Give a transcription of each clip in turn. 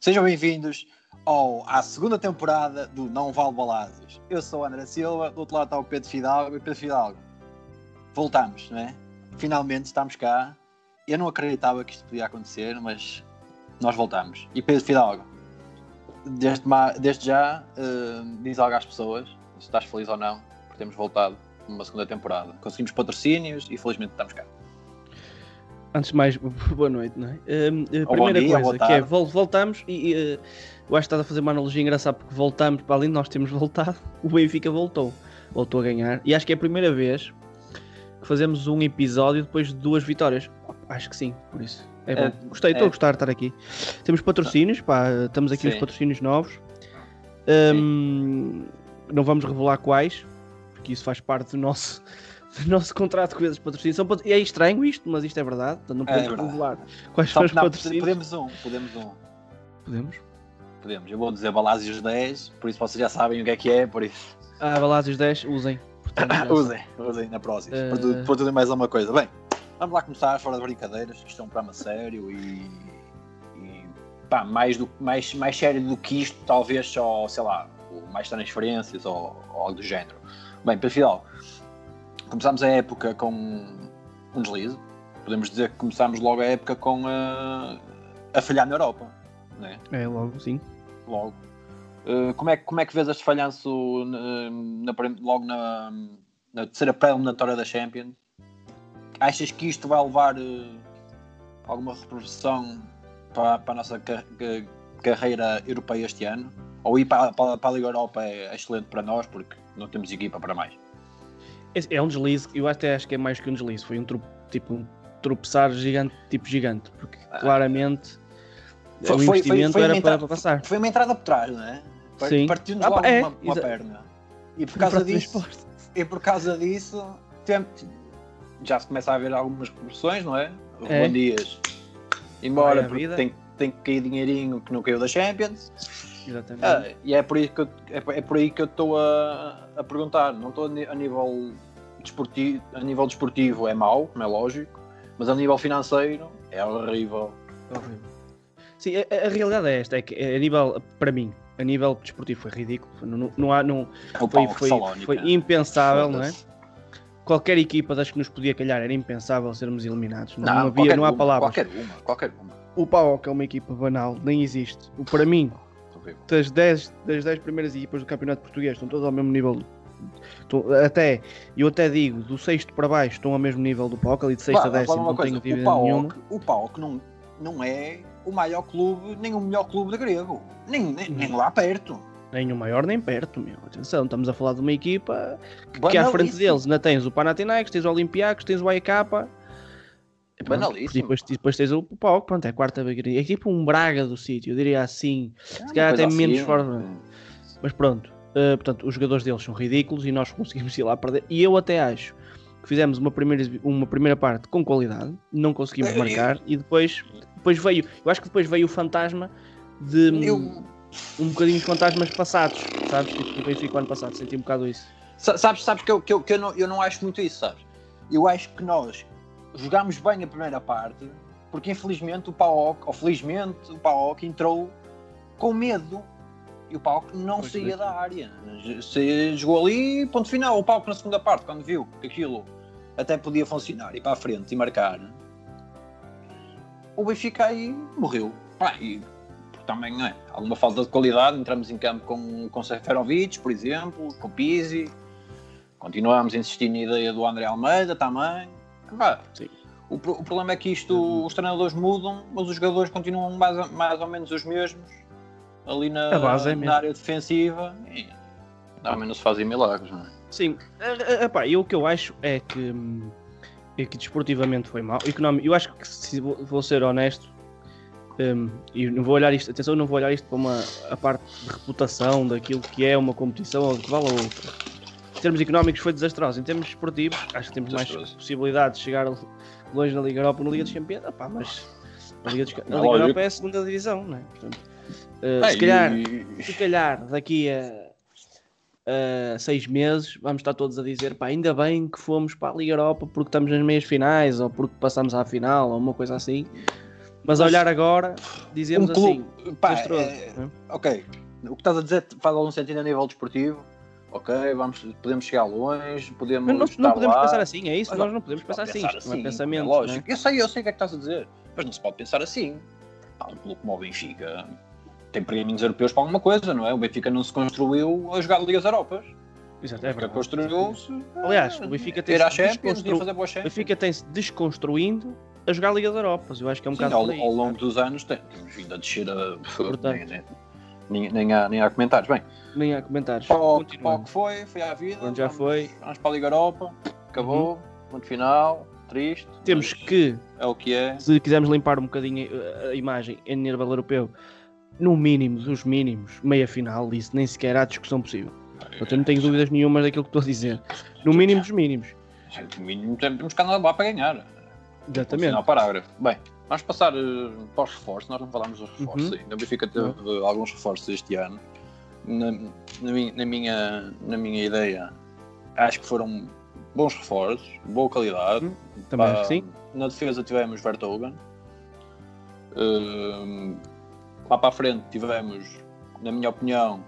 Sejam bem-vindos ao, à segunda temporada do Não Vale Balazes. Eu sou André Silva, do outro lado está o Pedro Fidalgo. E Pedro Fidalgo, voltamos, não é? Finalmente estamos cá. Eu não acreditava que isto podia acontecer, mas nós voltamos. E Pedro Fidalgo, desde, desde já, eh, diz algo às pessoas, se estás feliz ou não, por termos voltado numa segunda temporada. Conseguimos patrocínios e felizmente estamos cá. Antes de mais, boa noite, não é? Ou bom primeira dia, coisa que é, vol- voltamos e eh, eu acho que estás a fazer uma analogia engraçada porque voltamos, para além de nós termos voltado, o Benfica voltou, voltou a ganhar e acho que é a primeira vez que fazemos um episódio depois de duas vitórias. Acho que sim, por isso. É bom. É, Gostei, estou é. a gostar de estar aqui. Temos patrocínios, pá, estamos aqui Sim. os patrocínios novos. Hum, não vamos revelar quais, porque isso faz parte do nosso, do nosso contrato com esses patrocínios. São e é estranho isto, mas isto é verdade. Portanto, não É podemos verdade. revelar quais Só, são os patrocínios. podemos um, podemos um. Podemos? Podemos. Eu vou dizer Balásios 10, por isso vocês já sabem o que é que é, por isso. Ah, Balásios 10, usem. Portanto, usem, usem na próxima. Eh. Para, tudo, para tudo mais alguma coisa. Bem, vamos lá começar, fora de brincadeiras. Isto é um programa sério e. e pá, mais, do, mais, mais sério do que isto, talvez só, sei lá, mais transferências ou, ou algo do género. Bem, para final, começámos a época com um deslize. Podemos dizer que começámos logo a época com a, a falhar na Europa. Né? É, logo, sim. logo. Uh, como, é, que- como é que vês este falhanço na, na logo na, na terceira pré-eliminatória da Champions? Achas que isto vai levar uh, alguma repercussão para, para a nossa ca- ca- carreira europeia este ano? Ou ir para, para, para a Liga Europa é excelente para nós porque não temos equipa para mais? É, é um deslize, eu até acho que é mais que um deslize. Foi um tipo um tropeçar gigante, tipo gigante, porque claramente Foi- o foi- foi- investimento foi uma era para, para passar. Foi uma entrada por trás, não é? Sim. Partiu-nos Ah, é, uma, uma perna. E por causa disso, E por causa disso, tem- já se começa a haver algumas repercussões, não é? O É. Ruben Dias, embora porque tem, tem que cair dinheirinho que não caiu da Champions. Exatamente. Ah, e é por, aí que eu, é, é por aí que eu estou a, a perguntar. Não estou a, nível desportivo, a nível desportivo é mau, como é lógico, mas a nível financeiro é horrível. É horrível. Sim, a, a realidade é esta, é que a nível, para mim, a nível desportivo foi ridículo. Não, não, não há, não, É foi, foi, foi impensável, não é? Qualquer equipa das que nos podia calhar era impensável sermos eliminados. Não, Não, havia, não há uma, palavras. Qualquer uma, qualquer uma. O PAOK é uma equipa banal, nem existe. O- Para mim, Horrível. das 10, das 10 primeiras equipas do Campeonato Português estão todas ao mesmo nível. Estão- até, eu até digo, do sexto para baixo estão ao mesmo nível do PAOK, ali de sexto Vá, a vamos falar décimo, uma não tenho coisa, dúvida o nenhuma. PAOK, o PAOK não, não é o maior clube, nem o melhor clube de grego. Nem, nem, nem lá perto. Nem o maior nem perto, meu. Atenção, estamos a falar de uma equipa que, que à frente deles ainda tens o Panathinaikos, tens o Olympiacos, tens o AEK. Pronto, Banalíssimo. E depois, depois tens o PAOK, pronto, é a quarta vez. É tipo um Braga do sítio, eu diria assim. Se calhar até menos fora- Mas pronto, uh, portanto, os jogadores deles são ridículos e nós conseguimos ir lá perder. E eu até acho que fizemos uma primeira, uma primeira parte com qualidade, não conseguimos É, marcar e depois, depois veio, eu acho que depois veio o fantasma de Eu, um bocadinho de fantasmas passados, sabes? Tipo do Benfica ano passado, senti um bocado isso. sa- sabes, sabes que, eu, que, eu, que eu, não, eu não acho muito isso, sabes? Eu acho que nós jogámos bem a primeira parte, porque infelizmente o PAOK, ou felizmente o PAOK entrou com medo. E o PAOK não Pois saía é. da área. Se jogou ali, ponto final. O PAOK na segunda parte, quando viu que aquilo até podia funcionar, ir para a frente e marcar, o Benfica aí morreu. Pá, e também não é. Alguma falta de qualidade. Entramos em campo com, com Seferovic, por exemplo, com Pizzi. Continuamos a insistir na ideia do André Almeida também. Pá, Sim. o, o problema é que isto, os treinadores mudam, mas os jogadores continuam mais, ou- mais ou menos os mesmos ali na, A base é na área defensiva. E também não se fazem milagres, não é? Sim, epá, eu o que eu acho é que, hum, é que desportivamente foi mal. Eu acho que se vou, ser honesto, hum, e não vou olhar isto, atenção, não vou olhar isto para uma a parte de reputação daquilo que é uma competição ou que vale a outra. Em termos económicos foi desastroso. Em termos desportivos, acho que temos mais possibilidades de chegar longe na Liga Europa na Liga dos Campeões. Epá, mas a Liga, dos, a É Liga. Europa é a segunda divisão, não é? Portanto, eh, É, se calhar e- se calhar daqui a uh, seis meses, vamos estar todos a dizer, pá, ainda bem que fomos para a Liga Europa porque estamos nas meias finais ou porque passamos à final ou uma coisa assim. Mas, Mas a olhar agora, dizemos um clube, assim, pá, é, é? ok, o que estás a dizer faz algum sentido a nível desportivo, ok, vamos, podemos chegar longe, podemos. Mas não, não podemos lá. pensar assim, é isso? Mas, nós não podemos pensar, assim, pensar assim, não é pensamento. É lógico, eu sei, eu sei o que é que estás a dizer, mas não se pode pensar assim. Pá, um clube como o Benfica tem pergaminhos europeus para alguma coisa, não é? O Benfica não se construiu a jogar Ligas Europas. Exato, é verdade. Construiu-se. Aliás, o Benfica tem-se desconstru... Benfica tem-se desconstruindo a jogar Ligas Europas. Eu acho que é um bocado. Ao, ao longo dos anos temos vindo a descer a. Portanto, nem, nem, há, nem há comentários. Bem, nem há comentários. Para que foi, foi à vida. Onde já vamos, foi. Vamos para a Liga Europa, acabou, uhum. ponto final, triste. Temos que. É o que é. Se quisermos limpar um bocadinho a imagem em nível europeu, no mínimo dos mínimos, meia final, isso nem sequer há discussão possível. Portanto, eu não tenho dúvidas nenhumas daquilo que estou a dizer. No mínimo dos mínimos. No mínimo temos que andar lá para ganhar. Exatamente. Final parágrafo. Bem, Vamos passar uh, para os reforços, nós não falámos dos reforços uhum. ainda. O Benfica teve uhum. alguns reforços este ano. Na, na, minha, na, minha, na minha ideia, acho que foram bons reforços, boa qualidade. Uhum. Também acho que sim. Na defesa tivemos Vertogen. Uh, lá para a frente tivemos, na minha opinião,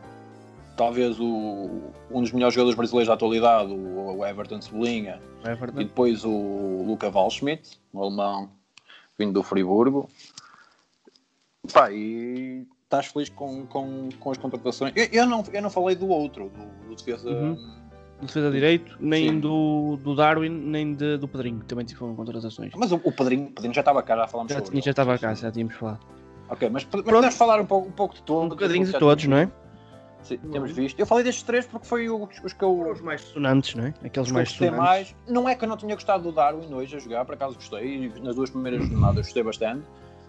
talvez o, um dos melhores jogadores brasileiros da atualidade, o, o Everton Cebolinha. Everton. E depois o Luca Waldschmidt, um alemão vindo do Friburgo. Pá, e estás feliz com, com, com as contratações? Eu, eu, não, eu não falei do outro, do, do defesa. Uhum. defesa direito, nem do, do Darwin, nem de, do Pedrinho, que também foram contratações. Mas o, o Pedrinho, o Pedrinho já estava cá, já falámos já, sobre. Já estava cá, já tínhamos falado. Ok, mas, mas podemos falar um pouco, um pouco de todos. Um bocadinho de todos, não é? Sim, temos visto. Eu falei destes três porque foi os, os que eu. Os mais sonantes, não é? Aqueles mais sonantes. mais. Não é que eu não tinha gostado do Darwin hoje a jogar, por acaso gostei. Nas duas primeiras jornadas gostei bastante.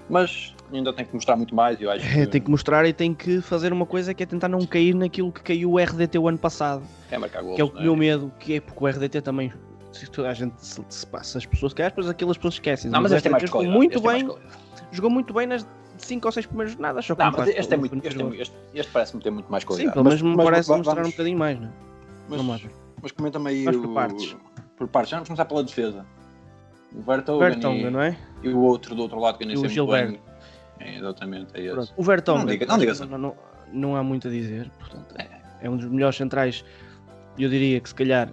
Mas ainda tem que mostrar muito mais. Eu acho é, tem que mostrar e tem que fazer uma coisa que é tentar não cair naquilo que caiu o RDT o ano passado. É marcar gols, Que é o é? meu medo, que é porque o RDT também. Se toda a gente se, se passa, as pessoas querem, depois aquelas pessoas esquecem. Não, mas, mas este é mais jogou muito bem. Jogou muito bem nas 5 ou 6 primeiras jornadas. Só não, mas este, é muito, este, é, este, este parece-me ter muito mais qualidade. Sim, pelo menos me parece mas, mostrar vamos, um bocadinho mais, não é? Mas, mas comenta-me aí o, por partes. Por partes. Já vamos começar pela defesa. O Vertonghen, não é? E o outro do outro lado que eu nem sei o Gilberto. É, exatamente, é esse. O Vertonghen, não, diga, não, diga não, não, não, há muito a dizer. Portanto, é. é um dos melhores centrais. Eu diria que se calhar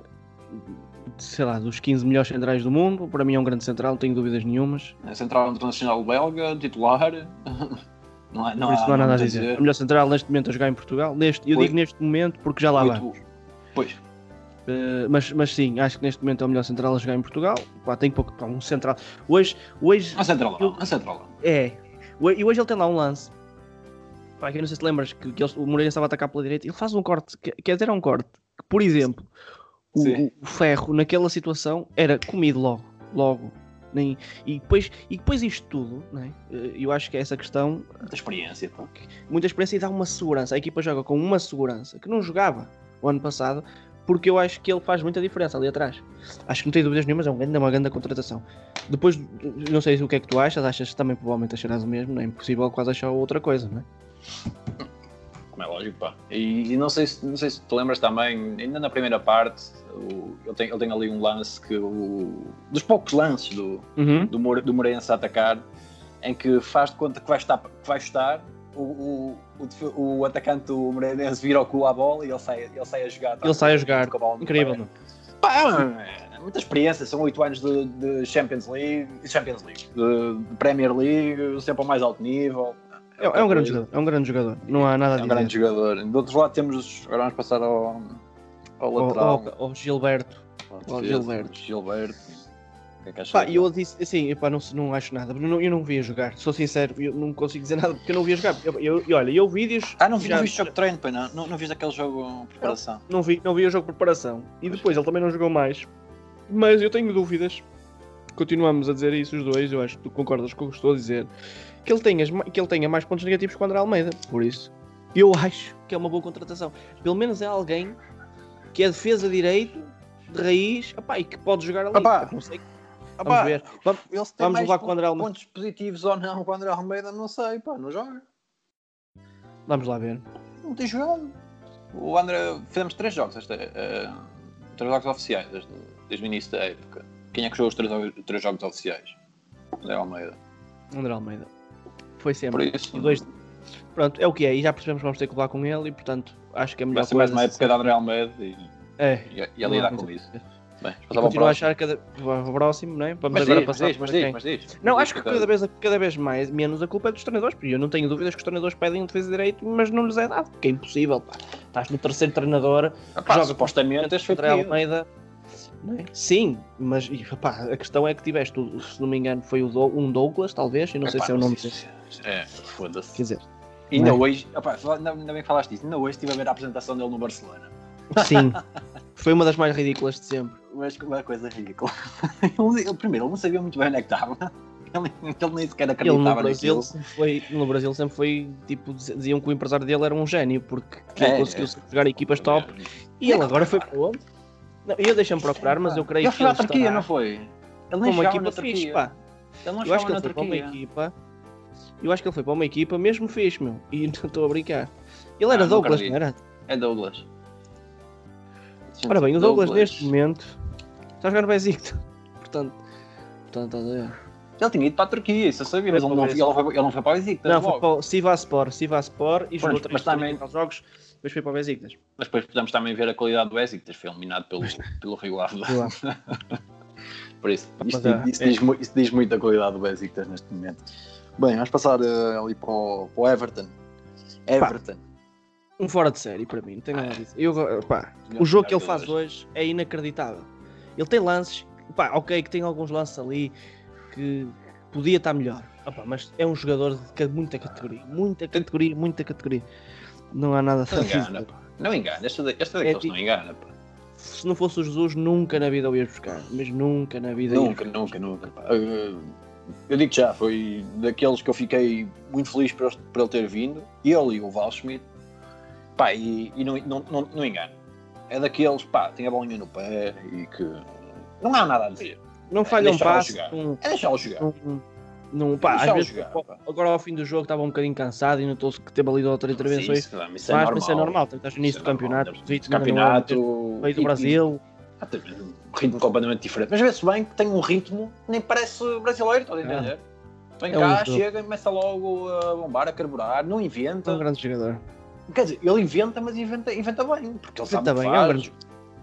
sei lá, dos 15 melhores centrais do mundo. Para mim é um grande central, não tenho dúvidas nenhumas. É central internacional belga, titular. Não, é, não, Por isso não há nada a dizer. dizer. A melhor central neste momento a jogar em Portugal. Neste, eu pois. digo neste momento porque já lá vai. Pois. Uh, mas, mas sim, acho que neste momento é o melhor central a jogar em Portugal. Pá, tem pouco. Pá, um central. Hoje. hoje a central, eu, a central. É. E hoje ele tem lá um lance. Pá, eu não sei se lembras que, que ele, o Moreira estava a atacar pela direita. Ele faz um corte. Quer dizer, é um corte. Que, por exemplo, o, o, ferro naquela situação era comido logo. Logo. Nem, e, depois, e depois isto tudo, é? Eh, eu acho que é essa questão. Muita experiência, pá. Muita experiência e dá uma segurança. A equipa joga com uma segurança que não jogava o ano passado, porque eu acho que ele faz muita diferença ali atrás. Acho que não tenho dúvidas nenhumas, é uma grande contratação. Depois, não sei o que é que tu achas, achas que também provavelmente acharás o mesmo, não é impossível quase achar outra coisa, não é? Como é lógico, pá. E, e, não, sei se, não sei se te lembras também, ainda na primeira parte, o, ele, tem, ele tem ali um lance que o, dos poucos lances do, uhum. do, More, do Moreirense a atacar, em que faz de conta que vai estar, que vai estar o, o, o, atacante do Moreirense vira o cu à bola e ele sai, ele sai a jogar. Ele sai a jogar. Incrível? Pá, é, é, muita experiência, são oito anos de, de, Champions League, Champions League, de, de Premier League, sempre ao mais alto nível. É, é, um grande jogador, é um grande jogador, não há nada a dizer. É um grande jogador. Do outro lado temos, agora vamos passar ao, ao lateral. Ao, ao Gilberto. Ao Gilberto. Gilberto. O que é que pá, eu disse assim, pá, não, não acho nada, eu não, eu não via jogar, sou sincero, eu não consigo dizer nada porque eu não via jogar. Eu, eu, eu olha, eu vi vídeos. Ah, não, vi, já, não viste jogo de treino, pai, não? Não, não viste aquele jogo de preparação? Não, não vi, não vi o jogo de preparação. E depois ele também não jogou mais. Mas eu tenho dúvidas. Continuamos a dizer isso os dois, eu acho que tu concordas com o que estou a dizer que ele tenha, que ele tenha mais pontos negativos que o André Almeida. Por isso, eu acho que é uma boa contratação. Pelo menos é alguém que é defesa direito, de raiz, opá, e que pode jogar ali. Opá. Não sei. Vamos opá, ver. Vamos, vamos levar com o André Almeida. Pontos positivos ou não com o André Almeida, não sei, pá, não joga. Vamos lá ver. Não tem jogado. O André, fizemos três jogos, esta, uh, três jogos oficiais desde, desde o início da época. Quem é que jogou os três, três jogos oficiais? André Almeida. André Almeida. Foi Por sempre. isso, E dois... Pronto, é o que é. E já percebemos que vamos ter que falar com ele e, portanto, acho que é melhor vai ser mais uma época de André Almeida e, É. e, e a lidar com isso. Bem, E passava ao continuo a achar cada o próximo, não é? Vamos Mas agora diz, mas passar diz, mas diz, mas diz. Não, Diz acho que que cada vez, cada vez mais, menos a culpa é dos treinadores, porque eu não tenho dúvidas que os treinadores pedem um defesa de direito, mas não lhes é dado, porque é impossível, pá. Estás no terceiro treinador, Ah, pá, joga supostamente este foi André. Almeida. não é? Sim, mas e, pá, a questão é que tiveste, se não me engano, foi um Douglas, talvez, e não sei Epá, se é o nome sei dele. se- É, foda-se. Quer dizer, Ainda Não é? hoje, opá, ainda, bem que falaste disso, ainda hoje estive a ver a apresentação dele no Barcelona. sim, foi uma das mais ridículas de sempre. Mas uma coisa ridícula. Ele, ele- primeiro, ele não sabia muito bem onde é que estava. Ele, ele nem sequer Ele acreditava no Brasil, naquilo. sempre foi, no Brasil sempre foi, tipo, diz- diziam que o empresário dele era um gênio, porque É, ele conseguiu é. jogar equipas top, e ele agora foi para onde? Não, eu deixei-me procurar, mas eu creio Ele que foi à ele Turquia, não foi? Ele nem uma equipa fixe, pá. Ele não Eu acho que ele foi uma equipa. Eu acho que ele foi para uma equipa mesmo fixe, meu. E não estou a brincar. Ele era Ah, Douglas, não era? É Douglas. Ora bem, o Douglas, neste momento está a jogar no Besiktas. Portanto, portanto, estás a ver? Ele tinha ido para a Turquia, isso eu sabia, mas Foi ele não, ele não foi, ele não foi para o Besiktas Não, foi logo. para o Sivaspor, Sivaspor e jogou três também- jogos, depois foi para o Besiktas. Mas depois podemos também ver a qualidade do Besiktas, foi eliminado pelo, pelo Rio Ave. Por isso, Mas, isto, é, isso é. diz, isso diz muito da qualidade do Besiktas neste momento. Bem, vamos passar eh, ali para o, para o Everton. Everton. Um fora de série para mim, não tenho nada a dizer. Eu, pá, o jogo que ele faz hoje é inacreditável. Ele tem lances, pá, ok, que tem alguns lances ali que podia estar melhor. Opa, mas é um jogador de muita categoria, muita categoria, muita categoria. Não há nada a Não dizer. engana, pá. Não engana, este, da- este É daqueles tipo- não engana, pá. Se não fosse o Jesus, nunca na vida o ias buscar. Mas nunca na vida ias Nunca, nunca, nunca. pá. Eu digo já, foi daqueles que eu fiquei muito feliz por, ele- por ele ter vindo. Ele e o Val Schmidt. Pá, e, e não, não, não, não engana. É daqueles, pá, tem a bolinha no pé e que. Não há nada a dizer. Não falha um deixá-lo passe. jogar. Não, É deixá-lo jogar. não, não, pá, às Deixá-lo vezes, jogar, pá. agora ao fim do jogo estava um bocadinho cansado e notou-se que teve ali outras intervenções. Isso, isso é mas normal. isso é normal, estás no início Isso do é campeonato, ritmo, Campeonato. veio do ritmo- Brasil. Ah, tem Um ritmo completamente diferente. Mas vê-se bem que tem um ritmo nem parece brasileiro, estás a entender? Vem É cá, jogo. chega e começa logo a bombar, a carburar, não É inventa. um grande jogador. Quer dizer, ele inventa, mas inventa, inventa bem, porque ele sabe Inventa que bem, é um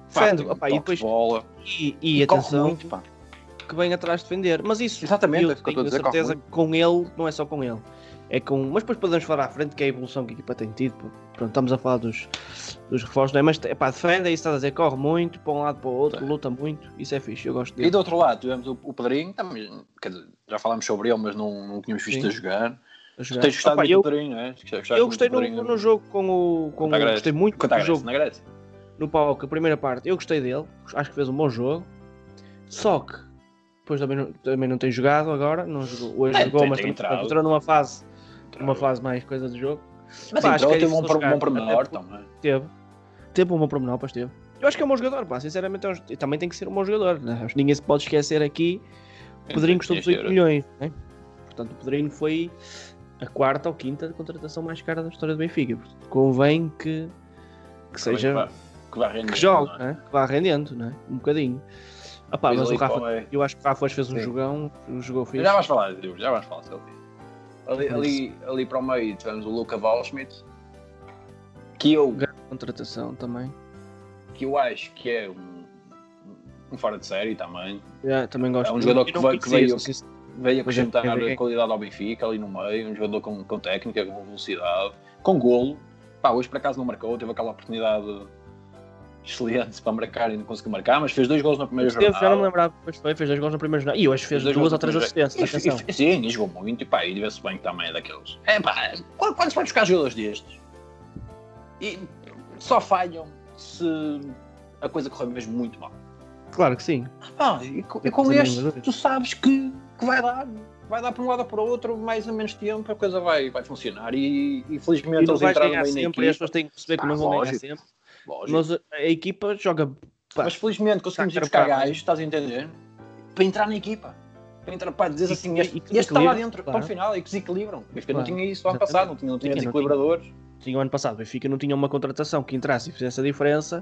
faz. grande Pá, um opá, e depois- de bola. E, e corre atenção, muito, que vem atrás de defender. Mas isso, Exatamente, eu é eu tenho certeza muito. que com ele, não é só com ele. É com, mas depois podemos falar à frente que é a evolução que a equipa tem tido. Pronto, estamos a falar dos, dos reforços, não é? Mas epá, defende, é isso estás a dizer, corre muito, para um lado para o outro, luta muito, isso é fixe, eu gosto E dele. do outro lado, tivemos o, o Pedrinho, também, dizer, já falámos sobre ele, mas não, não tínhamos visto Sim. a jogar. a jogar. Tens gostado Opa, muito eu, do Pedrinho, não é? Gostaste eu gostei no, no jogo com o. Com, Grécia. gostei muito do Grécia, jogo na Grécia. no palco, a primeira parte, eu gostei dele, acho que fez um bom jogo. Só que depois também não, também não tem jogado agora, não jogou, hoje É, jogou, tem- mas tem entrou numa fase, uma fase mais coisa do jogo. Mas Pá, acho entrou, que é teve um, jogar, bom pormenor até também. Teve. Teve um bom pormenor, pois teve. Eu acho que é um bom jogador, pá, sinceramente é um- também tem que ser um bom jogador. Né? Ninguém se pode esquecer aqui. O Pedrinho custou Tinha 18 que ser. milhões. Né? Portanto, o Pedrinho foi a quarta ou quinta contratação mais cara da história do Benfica. Portanto, convém que, que seja. Que vai render, que jogue, não é? né? que vá rendendo, né? um bocadinho. Ah, pá, mas o Rafa, foi- eu acho que o Rafa hoje fez um Sim. jogão, jogou fixe. Já vais falar, já vais falar isso. Ali, ali, ali para o meio tivemos o Luca Waldschmidt, que eu, Grande contratação também. que eu acho que é um, um fora de série também. Já, também gosto. É um jogador que que veio- sincero. Veio é, acrescentar vê- qualidade ao Benfica ali no meio, um jogador com, com técnica, com velocidade, com golo. Pá, hoje por acaso não marcou, teve aquela oportunidade excelente para marcar e não conseguiu marcar, mas fez dois gols na primeira jornada. já não me lembrava, depois foi, fez dois gols na primeira jornada. E hoje fez dois duas gols ou três assistências, E- e- Sim, e jogou muito, e pá, e vê-se bem que também é daqueles. É pá, quando, quando se vai buscar jogadores destes, e só falham se a coisa correr mesmo muito mal. Claro que sim. Ah, e, e com este, tu sabes que, que vai dar. Vai dar para um lado ou para o outro, mais ou menos tempo, a coisa vai, vai funcionar. E, e felizmente E eles entraram ganhar bem na sempre, e as pessoas têm que perceber que Ah, não vão ganhar lógico. sempre. Lógico. Mas a, equipa joga. pá, Mas felizmente conseguimos ir Está buscar gajos, estás a entender? Para entrar na equipa. Para entrar, para dizer assim, e- este, este está lá dentro, claro. ponto final, e que desequilibram. O Benfica Claro. não tinha isso no ano passado, não tinha, não tinha Tinha, não desequilibradores. tinha o ano passado, o Benfica não tinha uma contratação que entrasse e fizesse a diferença.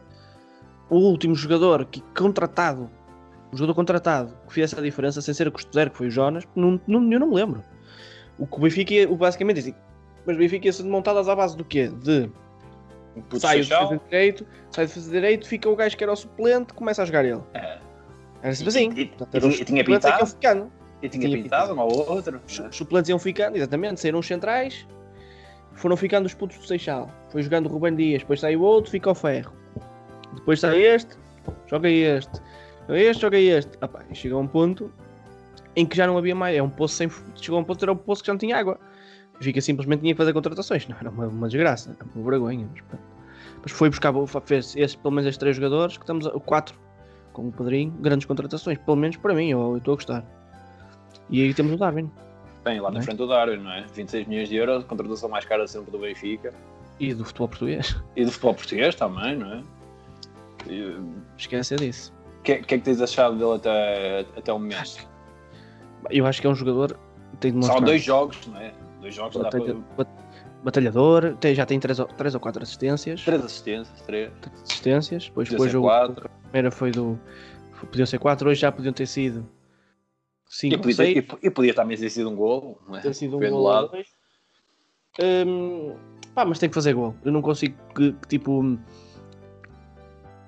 O último jogador que contratado, o jogador contratado que fizesse a diferença sem ser a custo zero, que foi o Jonas, não, não, eu não me lembro. O que o Benfica, o basicamente, assim, mas o Benfica ia sendo montadas à base do quê? De Puto sai o defesa de direito, sai o defesa de direito, fica o gajo que era o suplente, começa a jogar ele. É. Era sempre assim. E- e- e tinha- tinha é iam pintado? ficando. E tinha Tinha pintado um ao outro. Os os suplentes iam ficando, exatamente, saíram os centrais, foram ficando os putos do Seixal. Foi jogando o Ruben Dias, depois sai o outro, fica o Ferro. Depois sai este, joga este. Joga este, joga este. Ah pá, e chega a um ponto em que já não havia mais. É um poço sem. Chegou a um ponto era um poço que já não tinha água. Fica simplesmente tinha que fazer contratações. Não, era uma, uma desgraça, era uma vergonha. Mas. Mas foi buscar, fez esses, pelo menos esses três jogadores, que estamos a, o quatro com o Pedrinho, grandes contratações, pelo menos para mim, eu estou a gostar. E aí temos o Darwin. Bem, lá na é? frente do Darwin, não é? 26 milhões de euros, contratação mais cara sempre do Benfica. E do futebol português. E do futebol português também, não é? E, O Esquece disso. que, que é que tens achado dele até, até o momento? Eu acho que é um jogador tem Só dois jogos, não é? Dois jogos dá batalha- batalhador, tem- já tem três, ou- três ou quatro assistências. Três assistências, três. Três assistências. Depois, Podia depois ser o, quatro. a primeira foi do. Podiam ser quatro, hoje já podiam ter sido cinco ou podia, seis. e, e podia também ter sido um golo, não é? ter sido um gol. Hum, pá, mas tem que fazer gol. Eu não consigo que, que, tipo.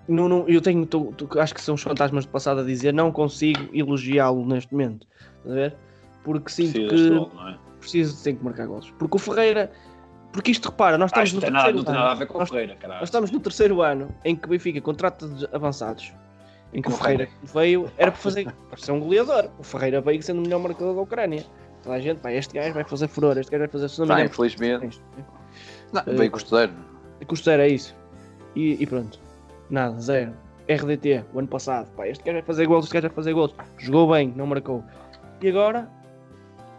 Não, não, eu tenho. tô- tô- acho que são os fantasmas do passado a dizer não consigo elogiá-lo neste momento. Estás a ver? Porque sinto Precisa que é? Preciso tem que marcar gols. Porque o Ferreira. Porque isto repara, nós Ah, estamos isto no não tem, nada, terceiro não tem ano. nada a ver com o Nós- Ferreira, caralho. Nós estamos no terceiro ano em que o Benfica contrata de avançados. Em que o o Ferreira veio, era para fazer para ser um goleador. O Ferreira veio sendo o melhor marcador da Ucrânia. Toda a gente, pá, este gajo vai fazer furor, este gajo vai fazer. Se não Não, infelizmente. é Não, Eh, veio custo zero. Custeiro é isso. E, e pronto. Nada, zero. RDT, o ano passado. Pá, este gajo vai fazer gols, este gajo vai fazer gols. Jogou bem, não marcou. E agora,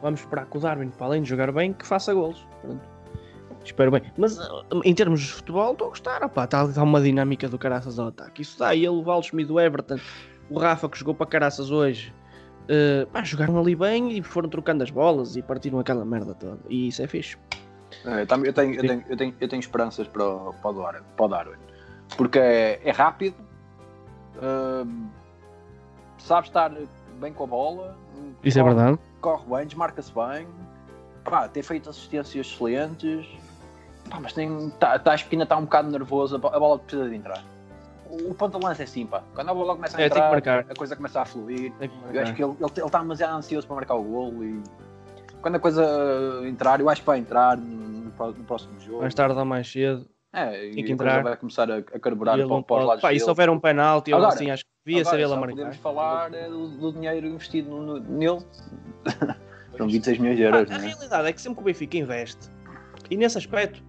vamos esperar que o Darwin, para além de jogar bem, que faça gols. Pronto. Espero bem. Mas uh, em termos de futebol, estou a gostar. Opá, está, está uma dinâmica do caraças ao ataque. Isso dá. Ele, o Waldschmidt do Everton, o Rafa que jogou para caraças hoje. Uh, pá, jogaram ali bem e foram trocando as bolas e partiram aquela merda toda. E isso é fixe. É, tam- eu, tenho, eu, tenho, eu, tenho, eu tenho esperanças para o, para o Darwin. Porque é, é rápido, hum, sabe estar bem com a bola, Isso é verdade. Corre bem, desmarca-se bem, pá, tem feito assistências excelentes, pá, mas tem, tá, tá, acho que ainda está um bocado nervoso, a bo- a bola precisa de entrar. O, o ponto de lança é assim, pá. Quando a bola começa a É, entrar, a coisa começa a fluir. Eu acho que ele está tá demasiado ansioso para marcar o golo e quando a coisa entrar, eu acho que vai entrar no, no próximo jogo. Mais tarde ou mais cedo. É, e a coisa entrar. vai começar a, a carburar E para, para os lados Pá, e se houver um penalti, Agora- assim, acho que devia Agora, ser ele a marcar. podemos falar é, do, do dinheiro investido no, no- nele. São 26 milhões de euros, a é? realidade é que sempre que o Benfica investe, e nesse aspecto,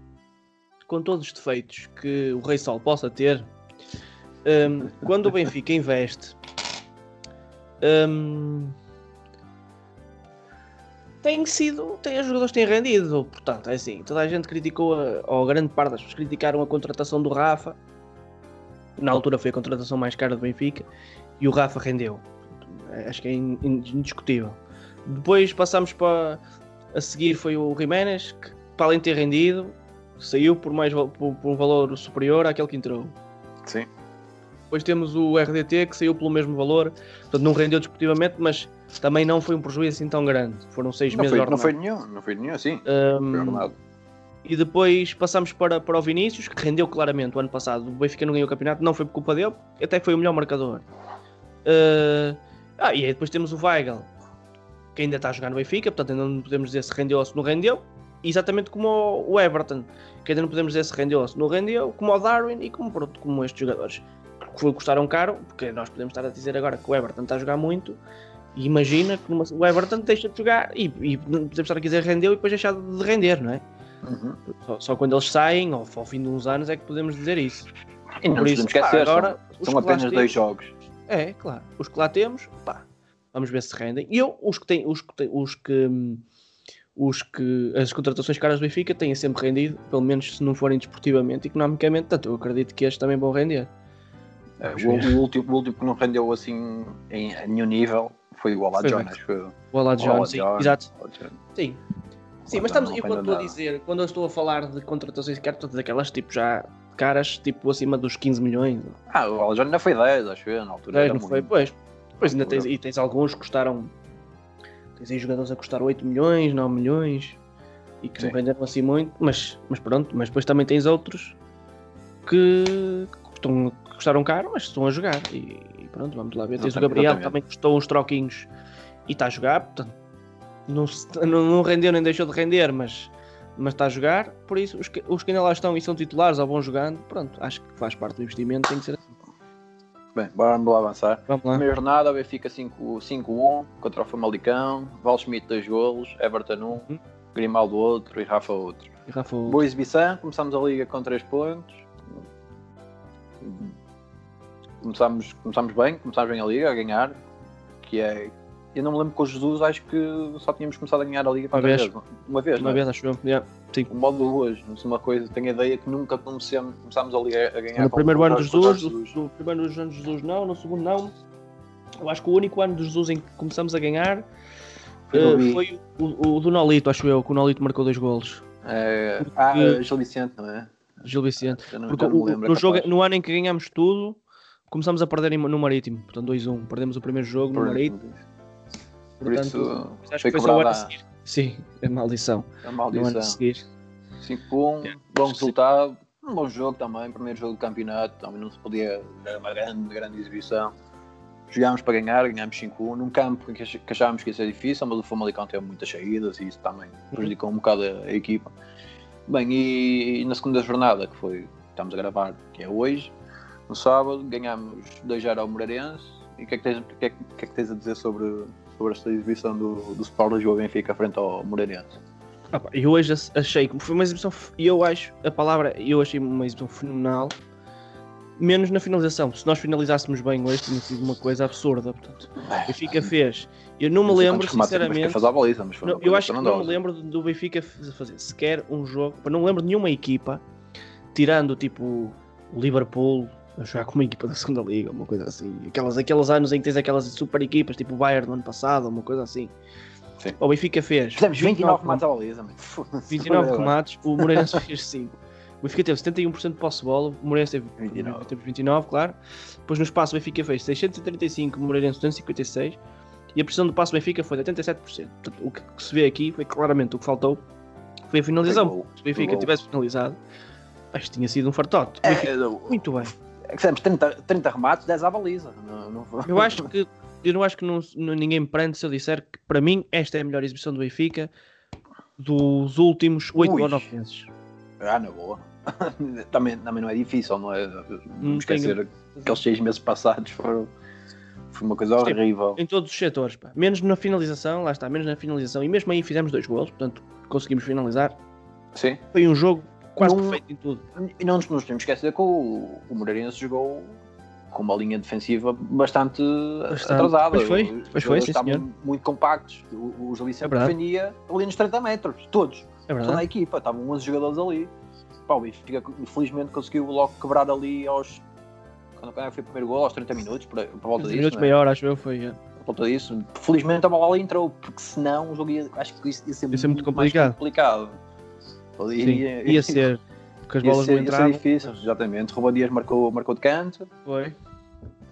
com todos os defeitos que o Rei Sol possa ter, hum, quando o Benfica investe, hum, tem sido, tem, os jogadores têm rendido, portanto, é assim, toda a gente criticou, a, ou grande parte das pessoas criticaram a contratação do Rafa, na altura foi a contratação mais cara do Benfica, e o Rafa rendeu, acho que é in- indiscutível. Depois passamos para, a seguir foi o Jiménez, que para além de ter rendido, saiu por, mais, por, por um valor superior àquele que entrou. Sim. Depois temos o RDT que saiu pelo mesmo valor, portanto não rendeu desportivamente, mas também não foi um prejuízo assim tão grande. Foram seis Não meses foi, não foi nenhum, não foi nenhum, sim. Foi ordenado. e depois passamos para, para o Vinícius, que rendeu claramente o ano passado. O Benfica não ganhou o campeonato, não foi por culpa dele, até foi o melhor marcador. Uh, ah, e aí depois temos o Weigl, que ainda está a jogar no Benfica, portanto ainda não podemos dizer se rendeu ou se não rendeu. Exatamente como o Everton, que ainda não podemos dizer se rendeu ou se não rendeu, como o Darwin e como, como estes jogadores. Que custaram caro, porque nós podemos estar a dizer agora que o Everton está a jogar muito. E imagina que numa- o Everton deixa de jogar e, e podemos estar a dizer rendeu e depois deixar de render, não é? Uhum. Só, só quando eles saem, ou ao fim de uns anos, é que podemos dizer isso. E não Por isso, esquecer, agora, são lá apenas dois jogos. É, claro. Os que lá temos, pá, vamos ver se rendem. E eu, os que têm, os que, têm- os que, os que, as contratações caras do Benfica têm sempre rendido, pelo menos se não forem desportivamente, economicamente, tanto eu acredito que estes também vão render. É, o, ver. o último, o último que não rendeu assim em, a nenhum nível foi o Olá Foi Jonas. Foi o Olá Olá Jones, sim, exato. Olá. Sim. Sim, mas estamos, eu quando estou a dizer, quando eu estou a falar de contratações de todas aquelas tipo já caras tipo acima dos 15 milhões. Ah, o Alejandro ainda foi 10, acho eu, na altura. 10, não foi, pois. Depois ainda tens, e tens alguns que custaram. Tens aí jogadores a custar 8 milhões, 9 milhões e que Sim. não renderam assim muito, mas, mas pronto, mas depois também tens outros que, custam, que custaram caro, mas estão a jogar. E, e pronto, vamos lá ver. Tens o Gabriel também custou uns troquinhos e está a jogar, portanto, não, não, não rendeu nem deixou de render, mas mas está a jogar, por isso os que, os que ainda lá estão e são titulares ou vão jogando, pronto, acho que faz parte do investimento, tem que ser assim. Bem, vamos lá avançar. Vamos lá. Primeira jornada, o Benfica 5-1 contra o Famalicão, Val Schmidt 2 golos, Everton 1, uhum. Grimaldo outro e Rafa outro. E Rafa outro. Boa exibição, começamos a liga com 3 pontos. Começamos, começamos bem, começamos bem a liga a ganhar, que é eu não me lembro com o Jesus, acho que só tínhamos começado a ganhar a Liga uma vez. vez. Uma vez, Uma é? vez, acho eu. Yeah. Sim. Um modo hoje, não sei uma coisa, tenho a ideia que nunca comecemos, começámos a, liga, a ganhar. No primeiro ano de Jesus, no primeiro ano de Jesus não, no segundo não. Eu acho que o único ano de Jesus em que começamos a ganhar foi, uh, foi o, o, do Nolito, acho eu, que o Nolito marcou dois golos. É, ah, Gil Vicente, não é? Gil Vicente. Não, Porque o, no, jogo, no ano em que ganhamos tudo, começamos a perder no Marítimo, portanto 2-1. Perdemos o primeiro jogo Por no Marítimo. Por Portanto, isso foi cobrada... A... Sim, é maldição. É maldição. 5-1, bom resultado. Um bom jogo também, primeiro jogo do campeonato, também não se podia dar uma grande, grande exibição. Jogámos para ganhar, ganhámos 5-1 num campo em que achávamos que ia ser difícil, mas o Famalicão teve muitas saídas e isso também prejudicou um bocado a, a equipa. Bem, e, e, na segunda jornada, que foi, estamos a gravar, que é hoje, no sábado, ganhámos 2-0 ao Moreirense. E o que, é que, tens, que, é, que é que tens a dizer sobre, sobre esta exibição do, do Sport Lisboa Benfica frente ao Moreirense. Ah, eu hoje achei que foi uma exibição, eu acho, a palavra, eu achei uma exibição fenomenal, menos na finalização. Se nós finalizássemos bem hoje, tinha sido uma coisa absurda. Portanto, o Benfica fez. Eu não me lembro, sinceramente. Baliza, não, eu acho que não me lembro do Benfica fazer sequer um jogo. Não me lembro de nenhuma equipa, tirando tipo o Liverpool, a jogar com uma equipa da segunda liga, uma coisa assim. Aquelas, aqueles anos em que tens aquelas super equipas, tipo o Bayern do ano passado, uma coisa assim. Sim. O Benfica fez. Fizemos 29 remates à baliza, 29 remates, o Moreirense fez 5. O Benfica teve 71% de posse de bola, o Moreirense teve 29. teve 29, claro. Depois no espaço o Benfica fez 635, o Moreirense 256. E a pressão do passo do Benfica foi de 87%. Portanto, o que se vê aqui foi claramente o que faltou foi a finalização. Se o Benfica tivesse finalizado, acho que tinha sido um fartote. É, muito bem é que temos 30, 30 remates, 10 à baliza. Não, não... Eu acho que eu não acho que não, ninguém me prende se eu disser que para mim esta é a melhor exibição do Benfica dos últimos 8 ou 9 meses. Ah, na boa. também, também não é difícil, não é? Não esquecer tenho... aqueles 6 meses passados foram. Foi uma coisa Sim, horrível. Em todos os setores, pá. menos na finalização, lá está, menos na finalização. E mesmo aí fizemos dois gols, portanto conseguimos finalizar. Sim. Foi um jogo quase não, perfeito em tudo. E não nos podemos esquecer que o, o Moreirense jogou com uma linha defensiva bastante, bastante. atrasada. Pois foi, pois foi, sim, senhor. muito compactos. O, o Jolie sempre é defendia ali nos 30 metros, todos. É verdade. Toda a equipa, estavam 11 jogadores ali. Pá, o Benfica, infelizmente, conseguiu logo quebrar ali aos. Quando foi o primeiro gol, aos 30 minutos, por, por volta disso. minutos, né? meia hora, acho eu, foi. É. Por volta disso. Felizmente a bola ali entrou, porque senão o jogo ia, acho que isso ia ser, ia ser muito, muito complicado. complicado. Sim, ia, ia ser. Porque as bolas não entravam. difícil, exatamente. Ruben Dias marcou, marcou de canto. Foi.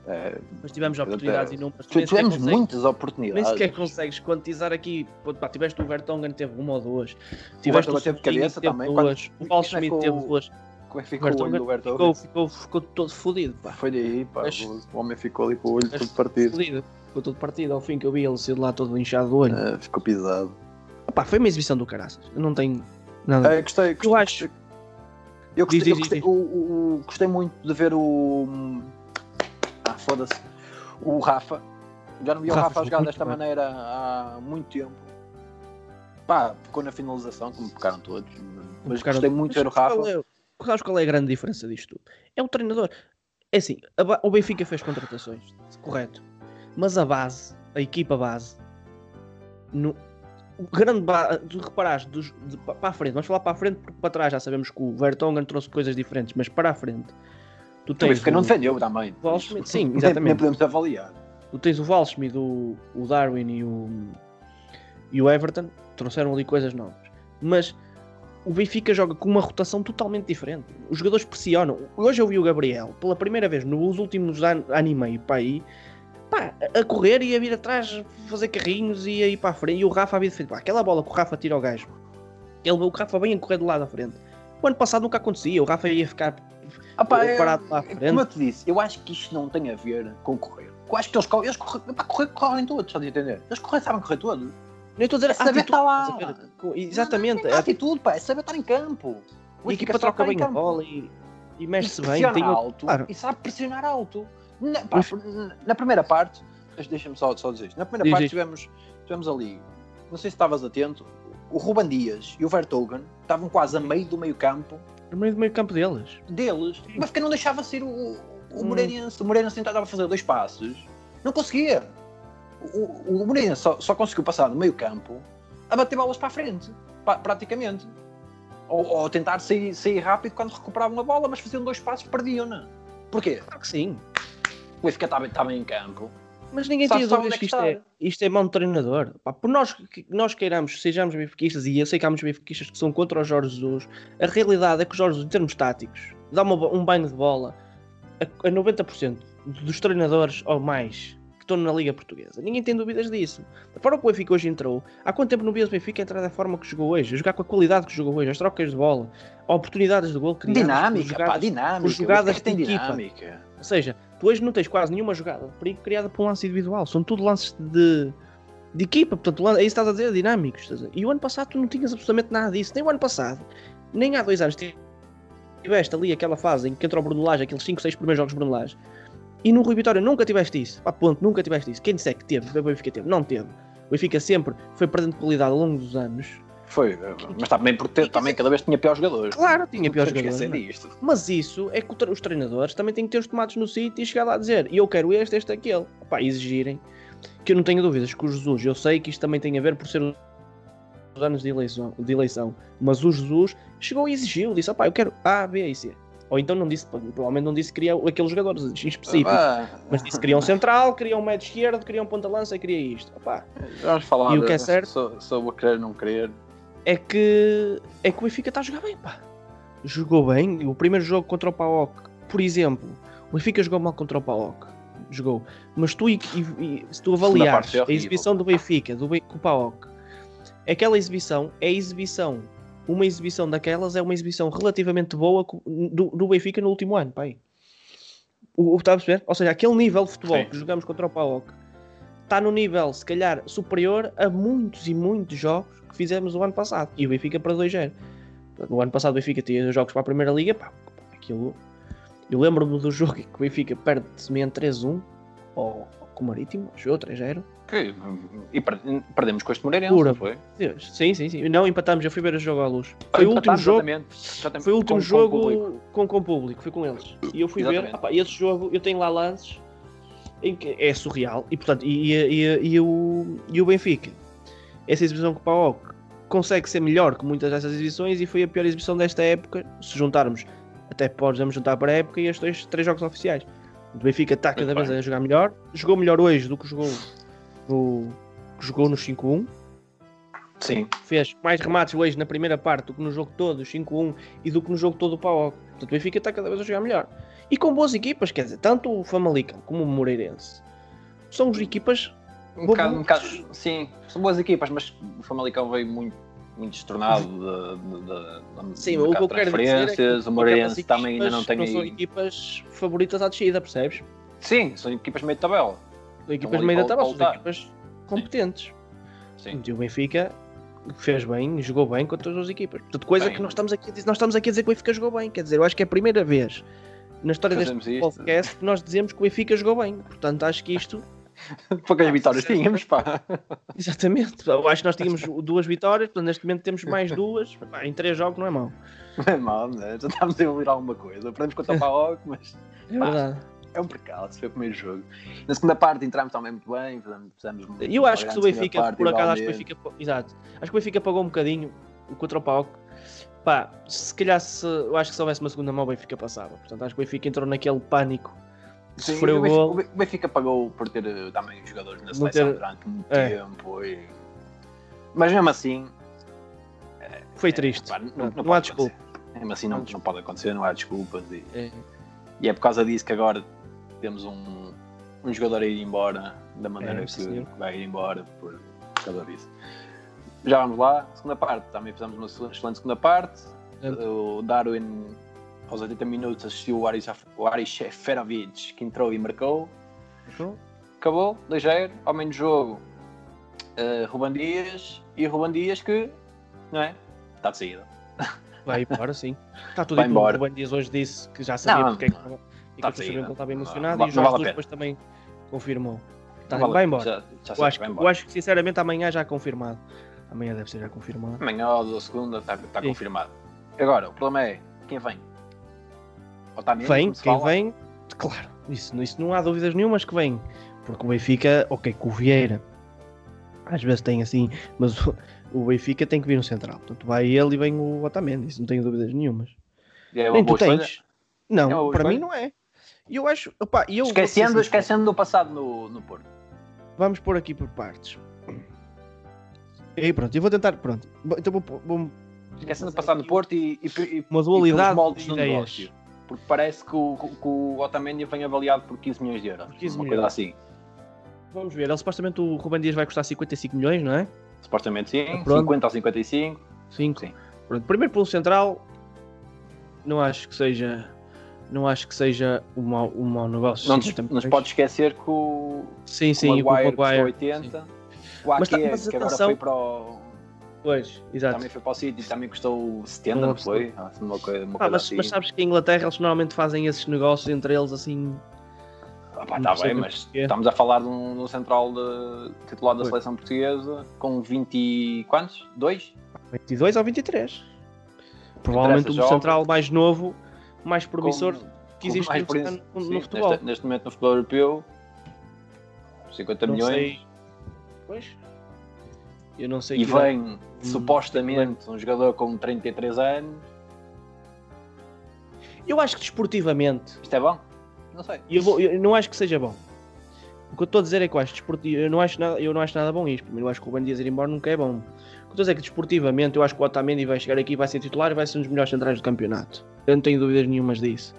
É, mas tivemos oportunidades e não Tivemos muitas oportunidades. Nem sequer consegues quantizar aqui. Pá, tiveste o Vertonghen, teve uma ou duas. Tiveste o, o teve cabeça teve também. Duas. O Paulo Schmidt ficou... teve duas. Como é que ficou o olho do Vertonghen? Ficou, ficou, ficou todo fodido. Pá. Foi daí, pá. Mas... O homem ficou ali com o olho todo partido. Fodido. Ficou todo partido. Ao fim que eu vi ele ser lá todo inchado do olho. É, ficou pisado. Foi uma exibição do caraças. Eu não tenho nada. É, gostei, gostei. Eu acho eu gostei, diz, eu gostei, diz, diz. O, o, gostei muito de ver o. Ah, foda-se. O Rafa. Já não vi o Rafa, Rafa jogar desta bem. maneira há muito tempo. Pá, ficou na finalização, como ficaram todos. Mas ficaram... gostei muito de ver o Rafa. Qual é, sabes qual é a grande diferença disto tudo? É o treinador. É assim, a, o Benfica fez contratações, correto. Mas a base, a equipa base, no, o grande tu reparaste dos, de, para a frente, vamos falar para a frente porque para trás já sabemos que o Vertonghen trouxe coisas diferentes, mas para a frente tu tens. que não defendeu também. Waldschmidt, sim, exatamente. Nem podemos avaliar. Tu tens o Waldschmidt, o, o Darwin e o, e o Everton, trouxeram ali coisas novas. mas o Benfica joga com uma rotação totalmente diferente. Os jogadores pressionam. Hoje eu vi o Gabriel, pela primeira vez nos últimos anos, ano e meio, para aí, pá, a correr e a vir atrás, fazer carrinhos e a ir para a frente. E o Rafa havia feito, pá, aquela bola que o Rafa tira ao gajo, ele, o Rafa bem a correr do lado da frente. O ano passado nunca acontecia, o Rafa ia ficar Ah, pá, é- parado lá à frente. Como eu te disse, eu acho que isto não tem a ver com correr. Eu acho que eles correm, eles correm, pá, correr, correm todos, estás a entender? Eles correm, sabem correr todos. Nem estou a dizer É saber estar lá. a ver? Com- Exatamente. Não, não, é atitude, pá, é saber estar em campo. A equipa troca bem a bola e, e mexe-se bem. Tem alto claro. e sabe pressionar alto. Na, pá, Mas- na primeira parte, deixa- deixa-me só, só dizer isto. Na primeira Diz, parte diz. tivemos, tivemos ali, não sei se estavas atento, o Ruban Dias e o Vertogen estavam quase a meio do meio campo No meio do meio campo deles. deles, mas que não deixava ser o, o Hum. Moreirense. O Moreirense tentava fazer dois passos, não conseguia. O, o Moreirense só, só conseguiu passar do meio campo a bater bolas para a frente, praticamente. Ou, ou tentar sair, sair rápido quando recuperavam a bola, mas faziam dois passos perdiam-na. Porquê? Claro que sim. O Benfica estava, estava em campo. Mas ninguém Sabe tem dúvidas que é que isto é, está. isto é mão de treinador. Pá, por nós que nós queiramos, sejamos benfiquistas, e eu sei que há muitos benfiquistas que são contra o Jorge Jesus, a realidade é que o Jorge Jesus, em termos táticos, dá uma um banho de bola a, a 90% dos treinadores ou mais que estão na Liga Portuguesa. Ninguém tem dúvidas disso. A forma que o Benfica hoje entrou, há quanto tempo não vias o Benfica entrar da forma que jogou hoje, a jogar com a qualidade que jogou hoje, as trocas de bola, oportunidades de gol criadas, Dinâmica, jogadas- pá, dinâmica. por jogadas tem equipa. dinâmica. Ou seja, tu hoje não tens quase nenhuma jogada criada por um lance individual. São tudo lances de, de equipa. Portanto, é isso estás a dizer, dinâmicos. estás a. E o ano passado tu não tinhas absolutamente nada disso. Nem o ano passado, nem há dois anos tiveste ali aquela fase em que entrou o Bruno Lage, aqueles 5, 6 primeiros jogos de Bruno Lage. E no Rui Vitória nunca tiveste isso. Pá, ponto, nunca tiveste isso. Quem disse é que teve? O Benfica teve. Não teve. O Benfica sempre foi perdendo qualidade ao longo dos anos. Foi, mas também porque também cada vez tinha piores jogadores. Claro, tinha piores jogadores. não é? disto. Mas isso é que os treinadores também têm que ter os tomates no sítio e chegar lá a dizer eu quero este, este, aquele. Opá, exigirem. Que eu não tenho dúvidas que o Jesus, eu sei que isto também tem a ver por ser os anos de eleição, de eleição mas o Jesus chegou e exigiu, disse opá, eu quero A, B e C. Ou então não disse, provavelmente não disse que queria aqueles jogadores em específico, Ah, mas disse que queria um central, queria um médio esquerdo, queria um ponta-lança e queria isto. Opá, Vamos falar E o que é certo? so- sobre o querer não querer. É que é que o Benfica está a jogar bem, pá. Jogou bem. O primeiro jogo contra o PAOK, por exemplo, o Benfica jogou mal contra o PAOK. Jogou. Mas tu, e, e- se tu avaliares foi a exibição do Benfica, do Ben- com o PAOK, aquela exibição é exibição. Uma exibição daquelas é uma exibição relativamente boa do, do Benfica no último ano, pai. O, o, está a perceber? Ou seja, aquele nível de futebol Sim. que jogamos contra o PAOK está no nível, se calhar, superior a muitos e muitos jogos que fizemos o ano passado. E o Benfica para 2-0. No ano passado o Benfica tinha jogos para a Primeira Liga, pá, aquilo... Eu lembro-me do jogo em que o Benfica perde semelhante 3-1 ou com o Marítimo, jogou 3-0. Que- E per- perdemos com este Moreirense, Pura. foi? Deus, Sim, sim, sim. Não empatamos, eu fui ver o jogo à luz. Foi o último Empatámos, jogo, exatamente. Exatamente. foi o último Com- com jogo público. com, com público, foi com eles. E eu fui ver, Exatamente. opá, esse jogo, eu tenho lá lances em que é surreal. E portanto, e, e, e, e o, e o Benfica, essa exibição com o PAOK consegue ser melhor que muitas dessas exibições e foi a pior exibição desta época, se juntarmos, até podemos juntar para a época e estes dois, três jogos oficiais. O Benfica está cada vez a jogar melhor, jogou melhor hoje do que jogou no, que jogou no 5-1 Sim. fez mais remates hoje na primeira parte do que no jogo todo, 5-1, e do que no jogo todo o PAOK. Portanto, o Benfica está cada vez a jogar melhor. E com boas equipas, quer dizer, tanto o Famalicão como o Moreirense são as equipas. Um bocado, um bocado- sim, são boas equipas, mas o Famalicão veio muito, muito destornado de, de, de, Sim, o que eu quero é transferências, o são Moreirense também ainda não tem que são equipas favoritas à descida, percebes? Sim, são equipas meio de tabela. São equipas meio da tabela, são equipas competentes. Sim. E o Benfica fez bem, jogou bem contra as duas equipas. Portanto, coisa Bem. que nós estamos, aqui a dizer, nós estamos aqui a dizer que o Benfica jogou bem. Quer dizer, eu acho que é a primeira vez na história deste isto. podcast que nós dizemos que o Benfica jogou bem. Portanto, acho que isto. Poucas vitórias tínhamos, pá. Exatamente. Eu acho que nós tínhamos duas vitórias, portanto, neste momento temos mais duas. Pá, em três jogos não é mau. Não é mal, né? Já estamos a evoluir alguma coisa. Perdemos contra o PAOK, mas É Pá. verdade. é um percalço, foi o primeiro jogo. Na segunda parte entramos também muito bem, fizemos, E eu acho que se o Benfica, parte, por acaso, acho que o. Benfica. Exato. Acho que o Benfica pagou um bocadinho contra o PAOK. Pá, se calhar se, eu acho que se houvesse uma segunda mão, o Benfica passava. Portanto, acho que o Benfica entrou naquele pânico. Sim, Sofreu o gol. O Ben- o Benfica pagou por ter eh, também jogadores na seleção ter- durante muito É. tempo. e- Mas mesmo assim, eh, Foi triste. Pá, não, não, não não há desculpa. Mesmo assim não, não pode acontecer, não há desculpas. E, É. e é por causa disso que agora temos um, um jogador a ir embora da maneira É, que, senhor. vai ir embora por causa disso. Já vamos lá, segunda parte. Também fizemos uma excelente segunda parte. O Darwin, aos 80 minutos, assistiu o Aris, o Aris Ferovic, que entrou e marcou. Acabou, ligeiro, homem de jogo, uh, Ruban Dias. E o Ruban Dias que, não é? Está de saída. Vai embora, sim. Está tudo Vai dito. O. Ruben Dias hoje disse que já sabia Não, porque é que estava. E que tá eu que ele estava emocionado não e o vale Jorge pena. depois também confirmou. Tá, Não vale- vai embora. Já, já Eu acho, vai eu embora. acho que sinceramente amanhã já confirmado. Amanhã deve ser já confirmado. Amanhã ou segunda está tá confirmado. Agora, o problema é quem vem? Otamendi, Vem, quem fala? vem, claro, isso, isso não há dúvidas nenhumas que vem. Porque o Benfica, ok, com o Vieira, às vezes tem assim, mas o, o Benfica tem que vir no central. Portanto, vai ele e vem o Otamendi, isso não tenho dúvidas nenhumas. É Nem tu escolha. tens. Não, É para mim não é. E eu acho, opá, e eu Esquecendo, esquecendo do passado no, no Porto. Vamos pôr aqui por partes. E aí, pronto, eu vou tentar, pronto. Então vou, vou Esquecendo do passado no Porto e, e, e, uma e dualidade moldes de ideias. negócio. Porque parece que o, que o Otamendi vem avaliado por 15 milhões de euros. 15 uma milhões. coisa assim. Vamos ver, ele supostamente o Ruben Dias vai custar 55 milhões, não é? Supostamente sim, Pronto. 50 ou 55. 5. Sim. Pronto, primeiro pelo central, não acho que seja. Não acho que seja um mau, um mau negócio. Não nos, 50 não nos pode esquecer que o, Sim, sim, o e o Maguire custou Maguire. 80. sim. O Ake, Mas tá- mas que agora atenção- foi para o. Pois, exato. Também foi para o City, também custou 70, Não não foi? Ah, Uma coisa, uma Ah, coisa mas, assim. mas sabes que em Inglaterra eles normalmente fazem esses negócios entre eles assim. Ah, pá, não tá sei bem, mas porquê. estamos a falar de um, de um central de, titular da Pois. seleção portuguesa com 20 e quantos? Dois? 22 ou 23. Provavelmente o jovem. central mais novo, mais promissor Com- que existe mais no, no- Sim, no futebol. Neste, neste momento no futebol europeu, 50 Não milhões. sei. Pois. Eu não sei E idade- vem supostamente um jogador com 33 anos. Eu acho que desportivamente Isto é bom? Não sei. Eu, vou- eu não acho que seja bom. O que eu estou a dizer é que eu acho desportivo, eu não acho nada, eu não acho nada bom isto. Primeiro, eu acho que o Ruben Dias ir embora nunca é bom. O que eu estou a dizer é que desportivamente eu acho que o Otamendi vai chegar aqui, vai ser titular e vai ser um dos melhores centrais do campeonato. Eu não tenho dúvidas nenhumas disso.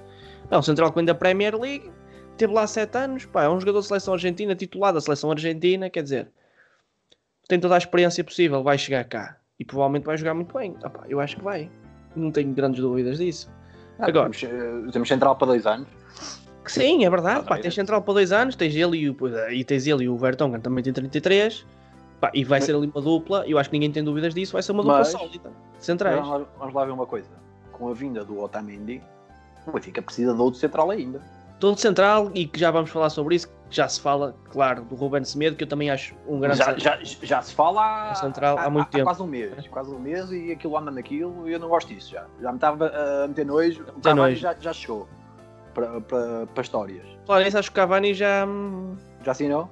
Não, o central que vem da Premier League, teve lá 7 anos, pá, é um jogador da seleção argentina, titular da seleção argentina, quer dizer, tem toda a experiência possível, vai chegar cá e provavelmente vai jogar muito bem. Ah, pá, eu acho que vai. Não tenho grandes dúvidas disso. Agora. Temos, eh, temos central para dois anos. Que sim, é verdade. Pá, tens central para dois anos, tens ele e, o, e tens ele e o Vertonghen também tem 33. Pá, e vai ser ali uma dupla, eu acho que ninguém tem dúvidas disso, vai ser uma dupla Mas- sólida. de Centrais. Vamos lá, vamos lá ver uma coisa. Com a vinda do Otamendi, o Benfica precisa de outro central ainda. Todo central, e que já vamos falar sobre isso, que já se fala, claro, do Ruben Semedo, que eu também acho um grande Já, já, já se fala há, central há muito tempo. quase um mês. Quase um mês e aquilo anda naquilo e eu não gosto disso já. Já me estava a meter nojo. O Meter Cavani nojo. já, já chegou para, para, para histórias. Claro, isso acho que o Cavani já. hum, Já assinou?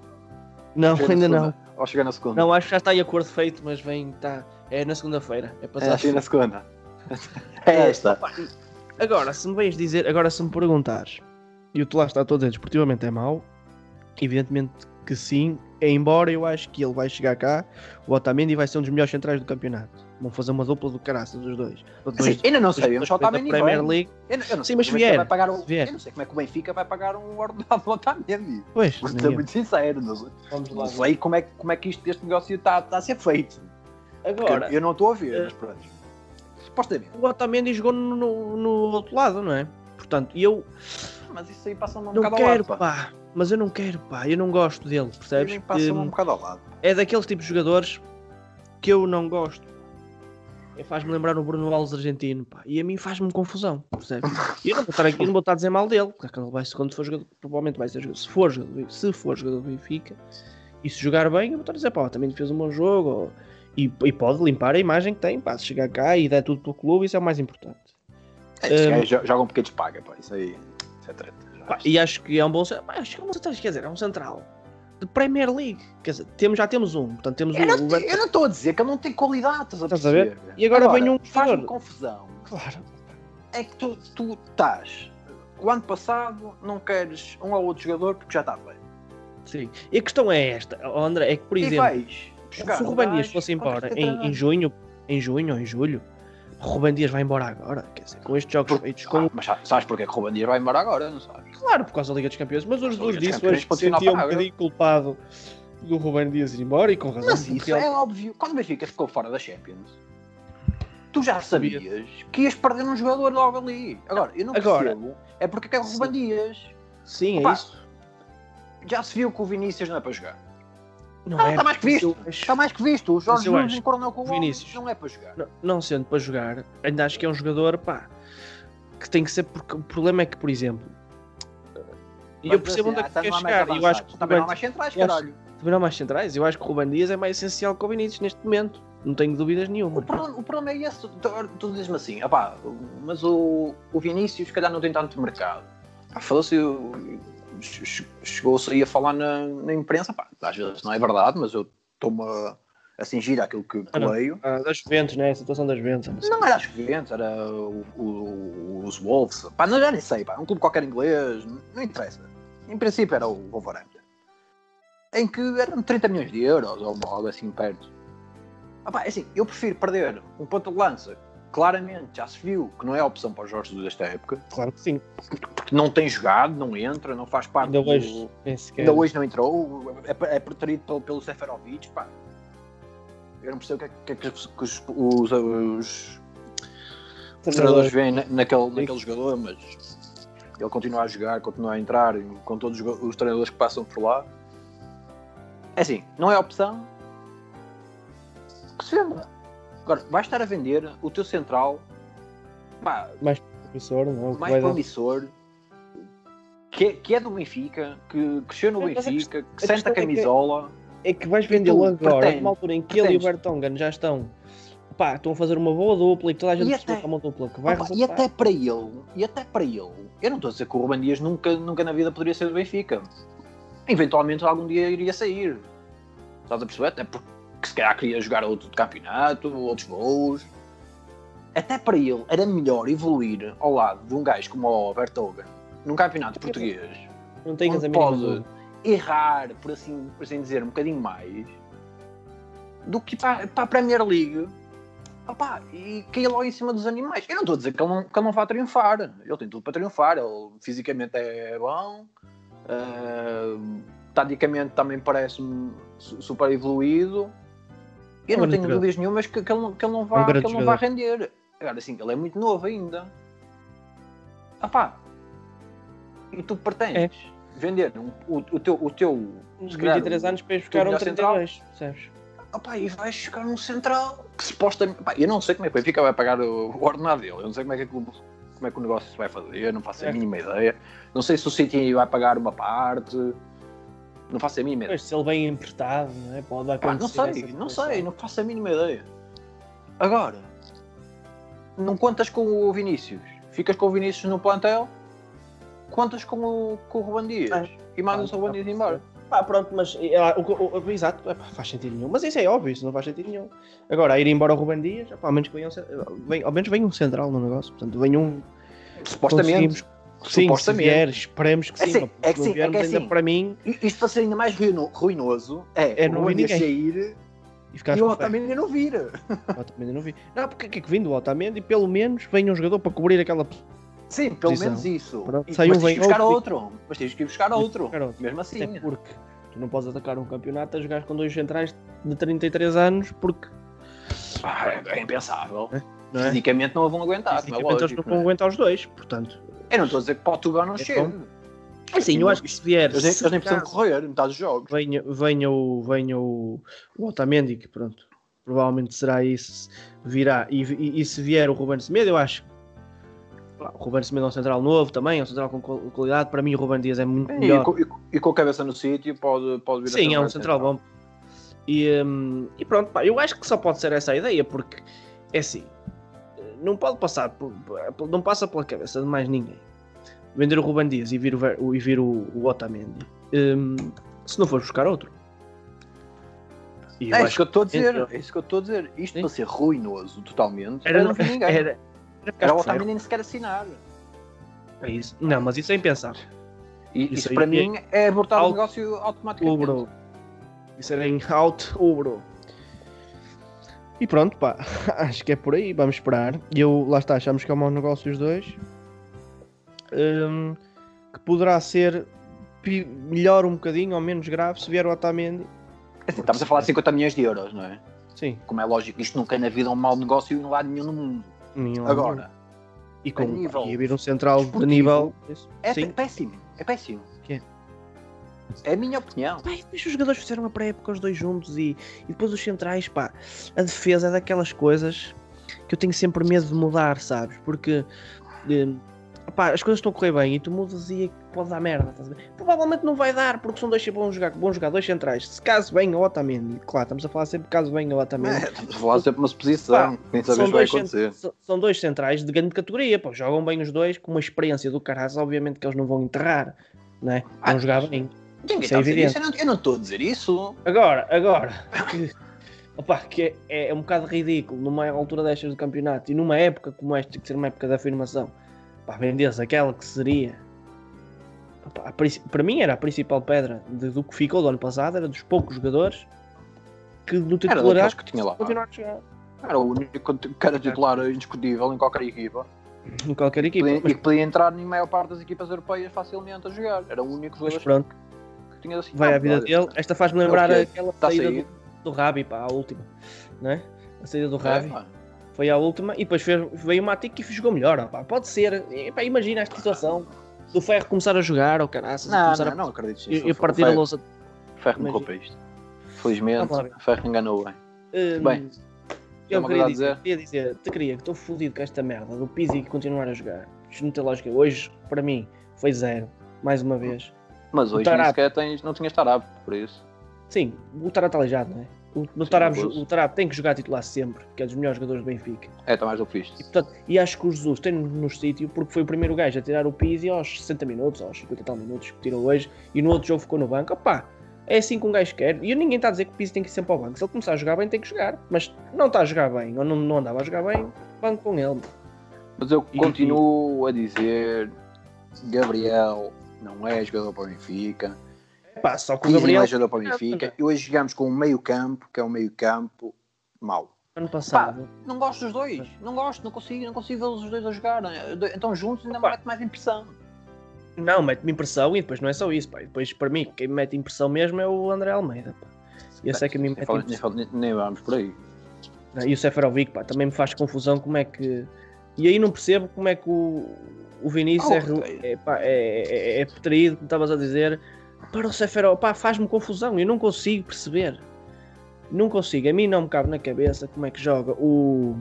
Não, Chega ainda não. Ou chegar na segunda? Não, acho que já está em acordo feito, mas vem, tá. É na segunda-feira. É é passado. assim na segunda. É esta. Opa, Agora, se me vens dizer, agora se me perguntares, e o lá está todo a dizer, desportivamente é mau, evidentemente que sim, embora eu acho que ele vai chegar cá, o Otamendi vai ser um dos melhores centrais do campeonato. Vão fazer uma dupla do caraças, os dois. Os dois- Assim, ainda não os sabemos o Otamendi Premier vem. League. Eu, não- eu não Sim, sei mas como é vier, vai pagar o, vier. Eu não sei como é que o Benfica vai pagar um ordenado do Otamendi. Pois, Vou ser muito sincero. Não, vamos não sei como é, que- como é que isto, este negócio está está a ser feito. Porque Agora, eu não estou a ver, eh, mas pronto. Supostamente. o Otamendi jogou no, no, no outro lado, não é? Portanto, eu Mas isso aí passa-me um não bocado quero, ao lado. pá. Mas eu não quero, pá. Eu não gosto dele, percebes? Passa-me Que- um bocado ao lado. é daqueles tipos de jogadores que eu não gosto. É, Faz-me lembrar o Bruno Alves argentino, pá. E a mim faz-me confusão, percebes? E eu não vou estar aqui, não vou estar a dizer mal dele, porque ele vai, quando for jogador, provavelmente vai ser jogador, se for jogador, se for jogador do Benfica, e se jogar bem, eu vou estar a dizer, pá, também fez um bom jogo, ou- e, e pode limpar a imagem que tem, pá, se chegar cá e der tudo pelo clube, isso é o mais importante. É, Um, gajos jo- jogam porque eles pagam, pá. Isso aí. Já Pá, e acho que é um bom central, acho que é um bom central, quer dizer, é um central de Premier League, quer dizer, temos, já temos um, portanto temos Eu o, não eu não estou a dizer que ele não tem qualidade, estás a Estás a ver? E agora vem um Faz-me confusão. Claro. É que tu, tu estás. O ano passado não queres um ou outro jogador porque já está feito. Sim. E a questão é esta, André, é que por e exemplo, se o um Ruben Dias fosse embora em, em junho, em junho ou em julho, Ruben Dias vai embora agora, quer dizer, com estes jogos Por- feitos com. Ah, mas sabes- porque é que Ruben Dias vai embora agora, não sabes? Claro, por causa da Liga dos Campeões, mas o Jesus Liga dos disse Campeões hoje sentia um bocadinho culpado do Ruben Dias ir embora e com razão. Mas isso é óbvio. Quando o Benfica ficou fora da Champions, tu já sabias que ias perder um jogador logo ali. Agora, eu não Agora- percebo. É porque é o Ruben Dias. Sim, é Opa, isso. Já se viu que o Vinícius não é para jogar. Não Ah, é, está mais que visto. acho- Está mais que visto. O Jorge Jesus acho com o. Vinícius- Não é para jogar. Não, não sendo para jogar, ainda acho que é um jogador pá, que tem que ser porque o problema é que, por exemplo, e eu percebo assim, onde é que ah, quer chegar. Eu acho que. Também não há mais centrais, caralho. também não há mais centrais, eu acho que o Ruben Dias é mais essencial que o Vinícius neste momento. Não tenho dúvidas nenhuma. O problema, o problema é esse. Tu, tu dizes-me assim, opá, mas o, o Vinícius, se calhar, não tem tanto mercado. Pá, Falou-se, chegou-se aí a falar na, na imprensa, pá, às vezes não é verdade, mas eu estou-me a, a cingir àquilo que, que Ah, leio. Ah, das Juventus, né? A situação das Juventus. Não era as Juventus, era o- o- os Wolves. Pá, não, já nem sei, pá, um clube qualquer inglês, não interessa. Em princípio era o Wolverhampton. Em que eram 30 milhões de euros ou algo assim perto. Ah, pá, é assim, eu prefiro perder um ponto de lança. Claramente, já se viu que não é opção para os Jorge Jesus desta época. Claro que sim. Porque não tem jogado, não entra, não faz parte Ainda do... hoje. Ainda hoje não entrou, é, é preterido pelo, pelo Seferovic, pá. Eu não percebo o que é que, que, que os, os, os, os treinadores veem na- naquele, naquele jogador, mas ele continua a jogar, continua a entrar com todos os, os treinadores que passam por lá. É assim, não é opção que se venda. Agora, vais estar a vender o teu central pá, Professor, não, que mais vai dar- promissor que é, que é do Benfica, que cresceu no Benfica, que a senta a questão é que- camisola. É que vais vendê-lo agora, numa altura em que ele e o Bertongan já estão. Pá, estão a fazer uma boa dupla e toda a gente E percebeu até- é uma dupla que vai Opa, e até para ele, e até para ele, eu não estou a dizer que o Ruben Dias nunca, nunca na vida poderia ser do Benfica. Eventualmente algum dia iria sair. Estás a perceber? Até porque se calhar queria jogar outro campeonato, outros voos. Até para ele era melhor evoluir ao lado de um gajo como o Bertogan num campeonato português Não a onde pode errar, por assim, por assim dizer, um bocadinho mais do que para, para a Premier League opá, e cair logo em cima dos animais. Eu não estou a dizer que ele não, que ele não vá triunfar, ele tem tudo para triunfar, ele fisicamente é bom, ah, taticamente também parece-me su- super evoluído. Eu É um não tenho jogador. dúvidas nenhumas que, que ele, não- que ele não É um vá, que ele não vá render. Agora, assim, ele é muito novo ainda. Opá, e tu pretendes vender um- o, o teu. O teu calhar, 23 o- anos para ir buscar um melhor central. 32, percebes? Opá, e vais ficar num central que supostamente. Pá, eu não sei como é que o Benfica vai pagar o, o ordenado dele. Eu não sei como é que, como é que o negócio se vai fazer. Não faço a É. mínima ideia. Não sei se o City vai pagar uma parte. Não faço a mínima ideia. Pois, se ele vem emprestado, não é? Pode Pá, não acontecer. sei, não sei, não faço a mínima ideia. Agora, não contas com o Vinícius. Ficas com o Vinícius no plantel, contas com o, com o Ruben Dias É. e mandas o Ruben Dias embora. Pá, pronto, mas é, lá, o, o, o- exato, é, pá, faz sentido nenhum. Mas isso é óbvio, isso não faz sentido nenhum. Agora, a ir embora o Ruben Dias, pá, ao menos venha um, vem, ao menos venha um central no negócio. Portanto, venha um. Supostamente. conseguimos- Sim, se supostamente. vier, esperemos que É sim. sim, pá, porque é que não sim, é que é ainda assim. para mim Isto para ser ainda mais ruino- ruinoso é, É o não Dias ninguém. sair e e o Otamendi não vir. O Otamendi não vi. Não, porque que é que vindo o Otamendi, pelo menos venha um jogador para cobrir aquela. Sim, pelo Posição. menos isso. Pronto, E- mas tens vem que buscar outro. outro. Mas tens que ir buscar outro. buscar outro. Mesmo assim. Até porque tu não podes atacar um campeonato a jogar com dois centrais de 33 anos, porque. Ah, é, é impensável. Não é? Fisicamente não vão aguentar, é Fisicamente eles lógico. não vão aguentar os dois, portanto. Eu não estou a dizer que Portugal não É chega. Assim, eu acho que se vier. Eles nem, eles nem precisam correr metade dos jogos. venha, venha, o, venha o, o Otamendi, que pronto, provavelmente será isso, virá. E, e, e se vier o Ruben Semedo, eu acho. O Ruben Semedo é um central novo também, é um central com qual- qualidade. Para mim, o Ruben Dias é muito melhor. e com- e com a cabeça no sítio pode, pode vir a Sim, é um grande central bom. E, hum, e pronto, pá, eu acho que só pode ser essa a ideia, porque é assim, não pode passar, por- por- não passa pela cabeça de mais ninguém. Vender o Ruben Dias e vir o, e vir o, o Otamendi, hum, se não for buscar outro. E É isso que eu estou a dizer. Então- É isso que eu estou a dizer. Isto Sim. para ser ruinoso totalmente. Era- não vir ninguém. Era, era, era ficar o Otamendi nem sequer assinar. É isso. Não, mas isso é impensável. E Isso isso, para é- mim é abortar Out- o negócio automaticamente. O bro. Isso era em out o bro. E pronto, pá, acho que é por aí, vamos esperar. E eu, lá está, achamos que é um mau negócio os dois. Hum, que poderá ser melhor um bocadinho ou menos grave se vier o Otamendi. Assim, estamos a falar de 50 milhões de euros, não é? Sim, Como é lógico, isto nunca na vida é um mau negócio em lado nenhum no mundo. nenhum. Agora, e com a nível e vir um central de nível. É Sim. péssimo. É péssimo. Que é? É a minha opinião. Pá, depois os jogadores fizeram a pré-época os dois juntos e, e depois os centrais, pá, a defesa é daquelas coisas que eu tenho sempre medo de mudar, sabes? Porque eh, pá, as coisas estão a correr bem e tu mudas e pode dar merda? Provavelmente não vai dar porque são dois bons jogadores, bons jogadores centrais. Se caso bem o Otamendi, claro, estamos a falar sempre caso bem o É, Otamendi. estamos a falar sempre uma suposição. Nem São sabes o que vai cent- acontecer. são- são dois centrais de grande categoria, pô, jogam bem os dois, com uma experiência do caralho, obviamente que eles não vão enterrar, né? Vão Ah, jogar bem. Ninguém Isso é está a dizer isso. Eu não- Eu não estou a dizer isso. Agora, agora, que, opá, que é, é um bocado ridículo numa altura destas do campeonato e numa época como esta, que ser uma época de afirmação, pá, vendesse aquela que seria. opá, a para mim era a principal pedra de- do que ficou do ano passado, era dos poucos jogadores que no titularidade que tinha lá. continuaram a jogar Era o único que era titular indiscutível em qualquer equipa. em qualquer equipa. Podia- Mas, E que podia entrar na maior parte das equipas europeias facilmente a jogar. Era o único mas jogador pronto, que tinha assim. vai "Ah, à vida olha, dele. Esta faz-me lembrar é. aquela a saída do, do Rabi, pá, a última, né? A saída do é, Rabi. pá. foi a última e depois fez- veio o Matic e jogou melhor. opá. Pode ser, E, pá, imagina esta situação do Ferro começar a jogar ou caraças, Não, não, a não acredito e, e O partir a Ferro- louça. Ferro me culpa isto. Felizmente, ver. Ferro enganou bem. Hum, Bem, eu queria a dizer? queria dizer, te queria que estou fodido com esta merda do Pizzi continuar a jogar. Isto não tem lógica. Hoje, para mim, foi zero, mais uma vez. Mas hoje nem sequer tens, não tinhas Tarap, por isso. Sim, o Tarap está aleijado, não é? O, o, nervoso. o Tarap tem que jogar titular sempre, porque é dos melhores jogadores do Benfica. É, está mais do que E, fixe. portanto, e acho que o Jesus tem no sítio porque foi o primeiro gajo a tirar o Pizzi aos 60 minutos, aos 50 e tal minutos que tirou hoje, e no outro jogo ficou no banco. Opá, é assim que um gajo quer. E ninguém está a dizer que o Pizzi tem que ir sempre ao banco. Se ele começar a jogar bem, tem que jogar. Mas não está a jogar bem, ou não, não andava a jogar bem, banco com ele. Mas eu E- continuo a dizer: Gabriel não é jogador para o Benfica. Pá, só que o Gabriel, não é jogador para o Benfica. E hoje jogamos com um meio-campo, que é um meio-campo mau. ano passado, Não gosto dos dois. Não gosto, não consigo, não consigo vê-los os dois a jogar. Então juntos ainda me mete mais impressão. não, mete-me impressão e depois não é só isso. Pá. E depois, para mim, quem me mete impressão mesmo é o André Almeida. Pá. Esse é que me mete impressão. nem falo- nem vamos por aí. E o Seferovic, pá, também me faz confusão como é que. E aí não percebo como é que o, o Vinícius é, Oh, re- é, pá, é, é, é preterido, como estavas a dizer. Para o Seferovic, pá, faz-me confusão. Eu não consigo perceber. Não consigo. A mim não me cabe na cabeça como é que joga o.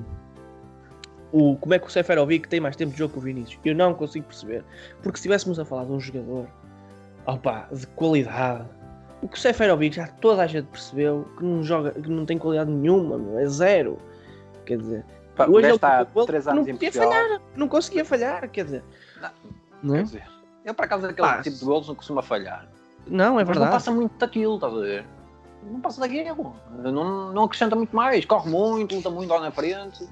o como é que o Seferovic tem mais tempo de jogo que o Vinícius. Eu não consigo perceber. Porque se estivéssemos a falar de um jogador opá, de qualidade. O que o Seferovic já toda a gente percebeu que não joga, que não tem qualidade nenhuma, meu, é zero. Quer dizer, hoje ele está há ele 3 não anos em podia falhar, não conseguia falhar, quer dizer. Não. Não, Quer é? dizer, ele por acaso aquele Pá, tipo de golos não costuma falhar. não é Mas verdade. não passa muito daquilo, estás a ver? Não passa daquilo. Não, não acrescenta muito mais. Corre muito, luta muito lá na frente.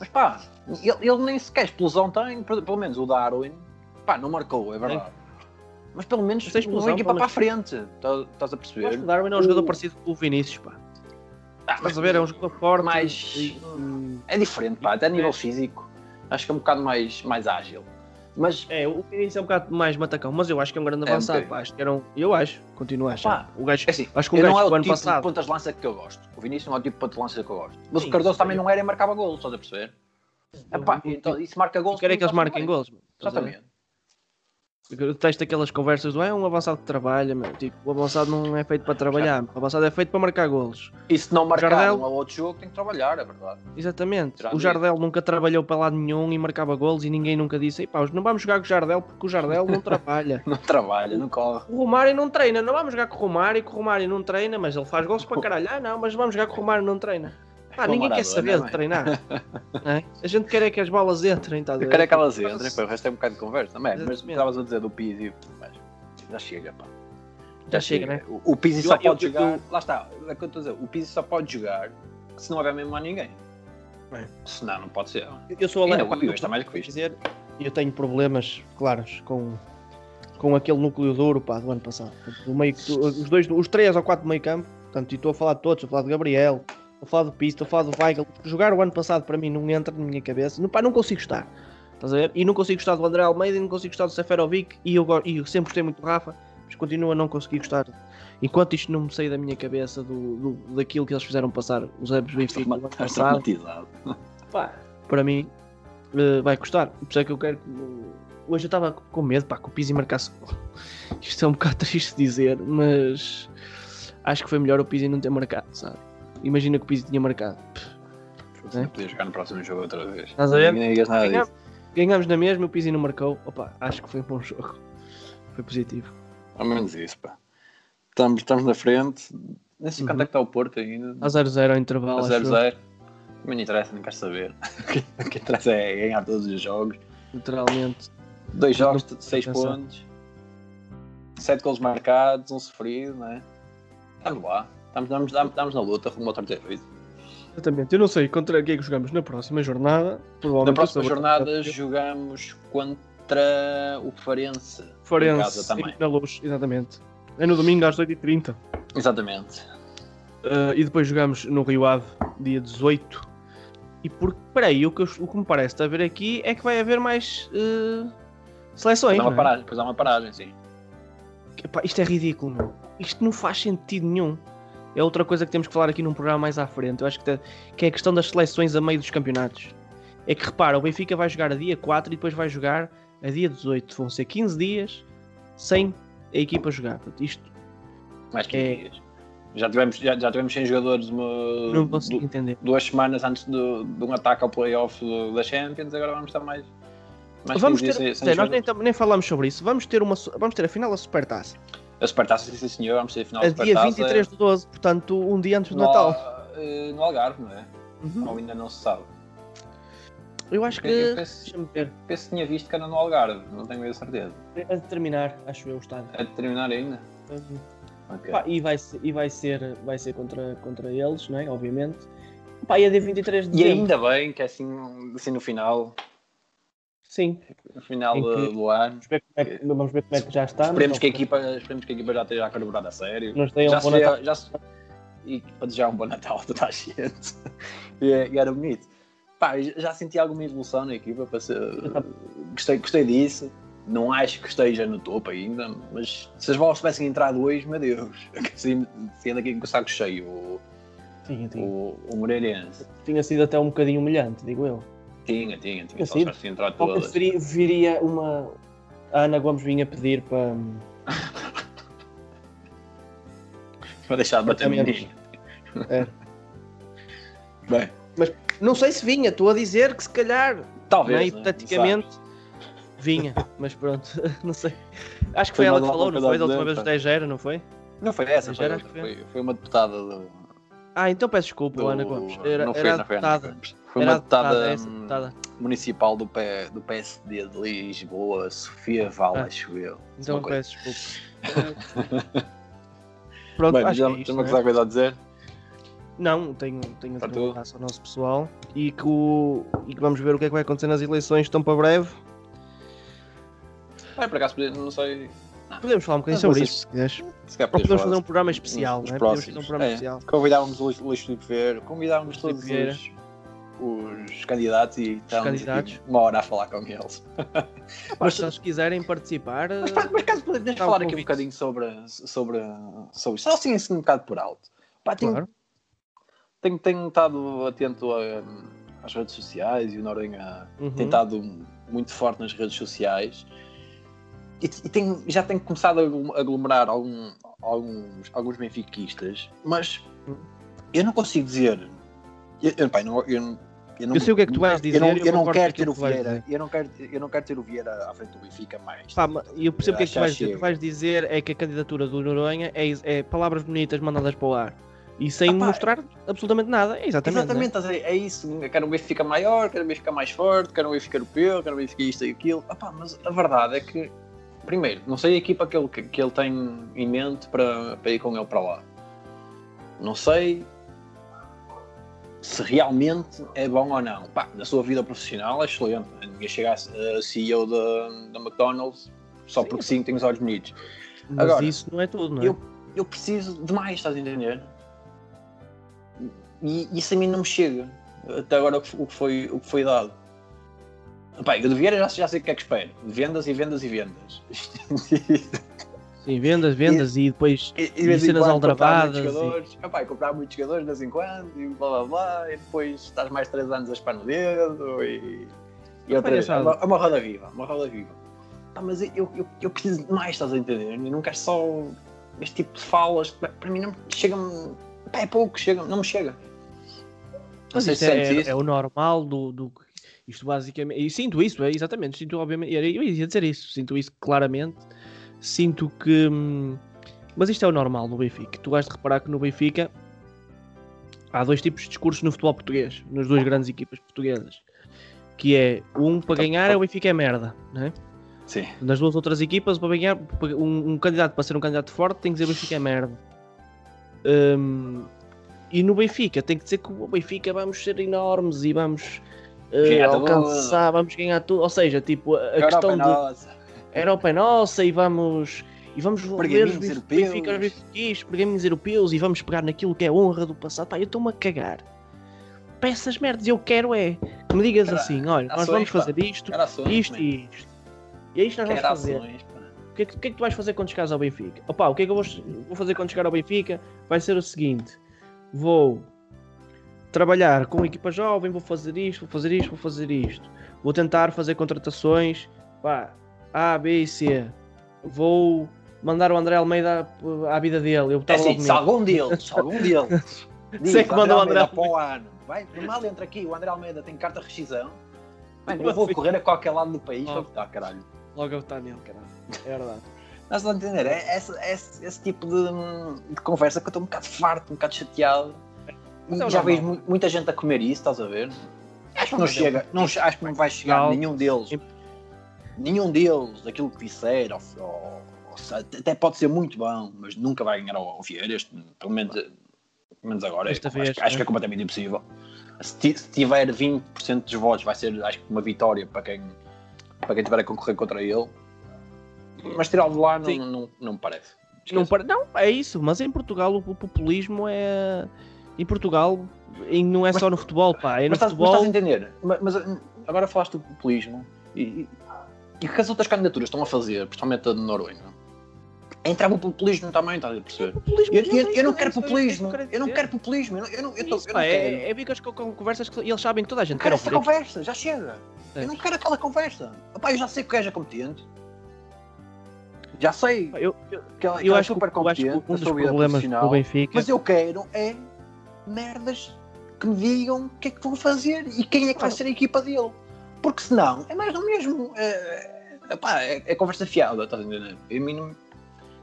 Mas pá, ele, ele nem sequer explosão tem. Pelo menos o Darwin, pá, não marcou, é verdade. Mas pelo menos Mas tem explosão, equipa pelo para a frente. Tá- Estás a Eu acho perceber? que o Darwin é um jogador O- parecido com o Vinícius, pá. Estás a ver? É um jogador forte. mais- e- É diferente, pá, até a nível físico. Acho que é um bocado mais, mais ágil. Mas É, o Vinícius é um bocado mais matacão, mas eu acho que é um grande É avançado, bocadinho. pá. Acho que era um. Eu acho, continuo a achar. Pá, o gajo, é assim, acho que o gajo não é o ano tipo passado. de pontas de lança que eu gosto. O Vinícius não é o tipo de ponta de lança que eu gosto. Mas Sim, o Cardoso também não era e marcava golos, estás a perceber? Epá, então, isso marca golos. Quero é que eles marquem ver? Exatamente. Eu detesto aquelas conversas do é um avançado que trabalha, meu. Tipo, o avançado não é feito para trabalhar, o avançado é feito para marcar golos. E se não marcar Jardel- um ou outro jogo, tem que trabalhar, é verdade. Exatamente. Tirando o Jardel nunca trabalhou para lado nenhum e marcava golos e ninguém nunca disse, "Ei, pá, não vamos jogar com o Jardel porque o Jardel não trabalha. Não trabalha, não corre. O Romário não treina, não vamos jogar com o Romário, que o Romário não treina, mas ele faz gols para caralho. Ah, não, mas vamos jogar com o Romário não treina. Pá, ninguém quer saber não de treinar. não é? A gente quer é que as bolas entrem, tá Eu quero é que elas entrem, pá, o resto é um bocado de conversa. Também, mas estavas a dizer do Pizzi, mas já chega, pá. Já chega, né? O, o Pizzi só eu- pode eu- jogar. eu- Lá está, é o que eu estou a dizer. O Pizzi só pode jogar se não houver mesmo a ninguém. É. Senão não pode ser. Eu sou Ainda alerta. o Pio está mais que visto. dizer, eu tenho problemas claros com, com aquele núcleo duro pá, do ano passado. Portanto, o meio, os, dois, os três ou quatro do meio campo, portanto, e estou a falar de todos, estou a falar de Gabriel, Estou a falar do Pizzi, estou a falar do Weigl. Jogar o ano passado para mim não entra na minha cabeça. Não, pá, não consigo gostar. Estás a ver? E não consigo gostar do André Almeida e não consigo gostar do Seferovic. E eu, e eu sempre gostei muito do Rafa, mas continuo a não conseguir gostar. Enquanto isto não me sair da minha cabeça do, do- daquilo que eles fizeram passar os Ebs Benfica no ano Estás passado, traumatizado. pá, para mim eh, vai custar. Por isso é que eu quero que. Hoje eu estava com medo pá, que o Pizzi marcasse. Isto é um bocado triste dizer, mas acho que foi melhor o Pizzi não ter marcado, sabe? Imagina que o Pizzi tinha marcado. Não podia jogar no próximo jogo outra vez. Estás a ver? Disso. ganhamos na mesma, o Pizzi não marcou. Opa, acho que foi um bom jogo. Foi positivo. Ao menos isso, pá. Estamos, estamos na frente. Nem sei Uhum. quanto é que está o Porto ainda. A 0-0 ao intervalo. A acho eu. 0-0. Também não interessa, nem quero saber. O que interessa é ganhar todos os jogos. Literalmente. Dois jogos, Não- seis pontos. Sete gols marcados, um sofrido, não é? Estamos lá. Estamos, estamos, estamos, na luta rumo ao terceiro feito. Exatamente. Eu não sei contra quem é que jogamos na próxima jornada. Provavelmente Na próxima jornada jogamos contra o Farense. Em casa Farense também. na luz, exatamente. É no domingo às 8h30. Exatamente. Uh, e depois jogamos no Rio Ave, dia 18. E porque, peraí, o que, eu- o que me parece a ver aqui é que vai haver mais uh, seleções. Depois há uma é? paragem, depois há uma paragem, sim. Epá, isto é ridículo, meu. Isto não faz sentido nenhum. É outra coisa que temos que falar aqui num programa mais à frente. Eu acho que, te- que é a questão das seleções a meio dos campeonatos. É que repara, o Benfica vai jogar a dia 4 e depois vai jogar a dia 18. Vão ser 15 dias sem a equipa jogar. Portanto, isto Mais 15 É. dias. Já tivemos, já, já tivemos 100 jogadores uma, não consigo du- entender. duas semanas antes do- de um ataque ao playoff da Champions. Agora vamos estar mais. mais Vamos 15 ter, dias sem- sem nós nem, nem falamos sobre isso. Vamos ter, uma, vamos ter a final da Supertaça. A Supertaça, sim, senhor. Vamos ter a final A dia Supertaça. 23 de 12, portanto, um dia antes do no, Natal. eh, no Algarve, não é? Uhum. Ou ainda não se sabe. Eu acho que. Eu penso- ver. Penso que tinha visto que era no Algarve, não tenho a certeza. A terminar, acho eu, o estádio. É de terminar ainda? Uhum. Ok. Pá, e vai ser, e vai ser, vai ser contra, contra eles, não é? Obviamente. Pá, e é dia 23 de E ainda bem que é assim, assim no final, Sim. no final que- do ano. Vamos ver como é que, é já está. Esperemos que, a equipa, esperemos que a equipa já esteja carburada a sério. Nos deem um já bom se Natal. já se- E para desejar um bom Natal a toda a gente. e, é- e era bonito. Pá, já senti alguma evolução na equipa. Ser, gostei, gostei disso. Não acho que esteja no topo ainda, mas se as bolas tivessem entrado hoje, meu Deus, se se daqui com o saco cheio o, Tinha, tinha. o, o Moreirense. Tinha sido até um bocadinho humilhante, digo eu. Tinha, tinha, tinha. Sido. que todas. viria, viria uma. A Ana Gomes vinha pedir para. Para deixar de bater menino. É. Bem, Não sei se vinha, estou a dizer que se calhar. talvez. não é? né? Hipoteticamente vinha, mas pronto, não sei. Acho que Foi foi ela que falou, não foi? Da última vez os pá. 10 era, não foi? Não foi essa, Já foi, foi. foi, uma deputada do, Ah, então peço desculpa, do- Ana Gomes. Era, não foi, era não foi a Ana deputada. Gomes. Foi Era uma deputada, deputada, essa hum, deputada. municipal do, P, do PSD de Lisboa, Sofia Vala, Ah. acho eu. Então peço desculpa. Pronto, Bem, acho já, que é já isto, não não, coisa é? a coisa a dizer? não, tenho, tenho a um tudo? abraço ao nosso pessoal e que, o, e que vamos ver o que é que vai acontecer nas eleições estão para breve. Bem, por acaso, não sei. Podemos falar um bocadinho Não, sobre isso, se quiseres. Se podemos fazer um programa especial, não é? Podemos próximos. fazer um programa É. especial. Convidávamos o Luís, Luís Filipe Vieira, convidávamos Luís todos Filipe os, os candidatos e candidatos. aqui uma hora a falar com eles. Pá, se eles quiserem participar, Mas, mas caso podemos falar aqui um convite. bocadinho sobre, sobre, sobre isto, só assim, assim um bocado por alto. Pá, tenho, claro. tenho, tenho estado atento a- às redes sociais e o Noronha Uhum. tem estado muito forte nas redes sociais e, e tenho- já tenho começado a aglom- aglomerar algum- alguns, alguns benfiquistas, mas eu não consigo dizer. Eu, eu, pá, eu não, eu, eu não- Eu sei o que é que tu vais dizer, Eu não, eu eu não quero ter o Vieira. Eu não, quero, eu não quero ter o Vieira à frente do Benfica mais. Pá, eu percebo o que é que tu vais dizer. Tu vais dizer é que a candidatura do Noronha é, é palavras bonitas mandadas para o ar e sem Ah, mostrar absolutamente nada. É exatamente. Exatamente, estás a ver? é isso. Quero um Benfica maior, quero um Benfica mais forte, quero um Benfica europeu, quero um Benfica isto e aquilo. Ah, pá, mas a verdade é que, primeiro, não sei a equipa que ele, que ele tem em mente para, para ir com ele para lá. Não sei se realmente é bom ou não. Pá, na sua vida profissional é excelente. Ninguém chega a a CEO da, McDonald's só Sim. porque sim tem os olhos bonitos. Mas Agora, isso não é tudo, não é? eu- Eu preciso de mais, estás a entender? E isso a mim não me chega. Até agora o que foi, o que foi dado. Pai, eu de Vieira já, já sei o que é que espero. Vendas e vendas e vendas. Sim, vendas, vendas e, e depois e, e, e cenas aldrabadas. E... Epá, comprar muitos jogadores de vez em quando e blá blá blá. E depois estás mais 3 anos a espar no dedo e, e outra vez. É uma, é uma roda viva, uma roda viva. Mas eu, eu, eu preciso de mais, estás a entender? Eu não quero só este tipo de falas. Para mim não chega-me. É pouco, chega, não me chega. Mas isto é, é, é, o normal do, do, isto basicamente. E sinto isso, é exatamente. Sinto, obviamente. Eu ia dizer isso, sinto isso claramente. Sinto que. Hum, mas isto é o normal no Benfica. Tu vais de reparar que no Benfica há dois tipos de discursos no futebol português, nas duas grandes equipas portuguesas. Que é um para ganhar é o Benfica é merda, não é? Sim. Nas duas outras equipas, para ganhar, um, um, candidato para ser um candidato forte tem que dizer o Benfica é merda. Um, e no Benfica tem que dizer que o Benfica vamos ser enormes e vamos uh, alcançar, vamos ganhar tudo. Ou seja, tipo, a, a questão de. Nossa. A Europa é nossa e vamos. E vamos ver os benfiquistas, pergaminhos europeus e vamos pegar naquilo que é honra do passado. Pá, eu estou-me a cagar. Para essas merdas, eu quero é que me digas era, assim: olha, nós vamos fazer isto, ações, isto e isto. E é isto nós vamos fazer. Ações, o que, é que, o que, é que tu vais fazer quando chegares ao Benfica? Opa, o que é que eu vou, vou fazer quando chegar ao Benfica? Vai ser o seguinte: vou trabalhar com equipa jovem, vou fazer isto, vou fazer isto, vou fazer isto. Vou tentar fazer contratações, pá, A, B e C. Vou mandar o André Almeida à vida dele. Eu é assim, se algum deles, se algum deles. Sei que manda o André Almeida para o ano. Vai, mal entra aqui, o André Almeida tem carta de rescisão. Mano, eu vou correr a qualquer lado do país para votar, caralho. Logo eu votar nele, caralho. É verdade. Estás a entender? É esse, esse, esse tipo de, de, conversa que eu estou um bocado farto, um bocado chateado. É já vejo muita gente a comer isso, estás a ver? Acho que não chega, não, acho que não vai chegar não. nenhum deles. Nenhum deles, aquilo que disser, ou, ou, até pode ser muito bom, mas nunca vai ganhar ao, ao Vieira, este, pelo menos, pelo menos agora. Esta vez, acho, acho que é completamente impossível. Se, se tiver 20% dos votos, vai ser acho que uma vitória para quem, para quem tiver a concorrer contra ele. Mas tirá-lo de lá não, não, não, não, me parece. Não, não, é isso, mas em Portugal o populismo é em Portugal e não é mas, só no futebol, pá. É no mas, futebol... mas estás a entender? Mas, mas, agora falaste do populismo e, e o que as outras candidaturas estão a fazer, principalmente a de Noruega, entrava o populismo também, estás a perceber? Eu, eu, eu, não quero populismo, eu não quero populismo, eu não, eu não, eu tô, Isso, eu não é, quero. É, é bicas com, com conversas que eles sabem que toda a gente quer essa conversa, já chega. É. Eu não quero aquela conversa. Opa, eu já sei que o gajo é competente. Já sei eu, eu, que ela, eu, acho super competente, eu acho que um dos problemas do Benfica. Mas eu quero é merdas que me digam o que é que vão fazer e quem é que vai ser a equipa dele. Porque senão é mais do mesmo. É, epá, é, é conversa fiada, estás a entender? Mim não.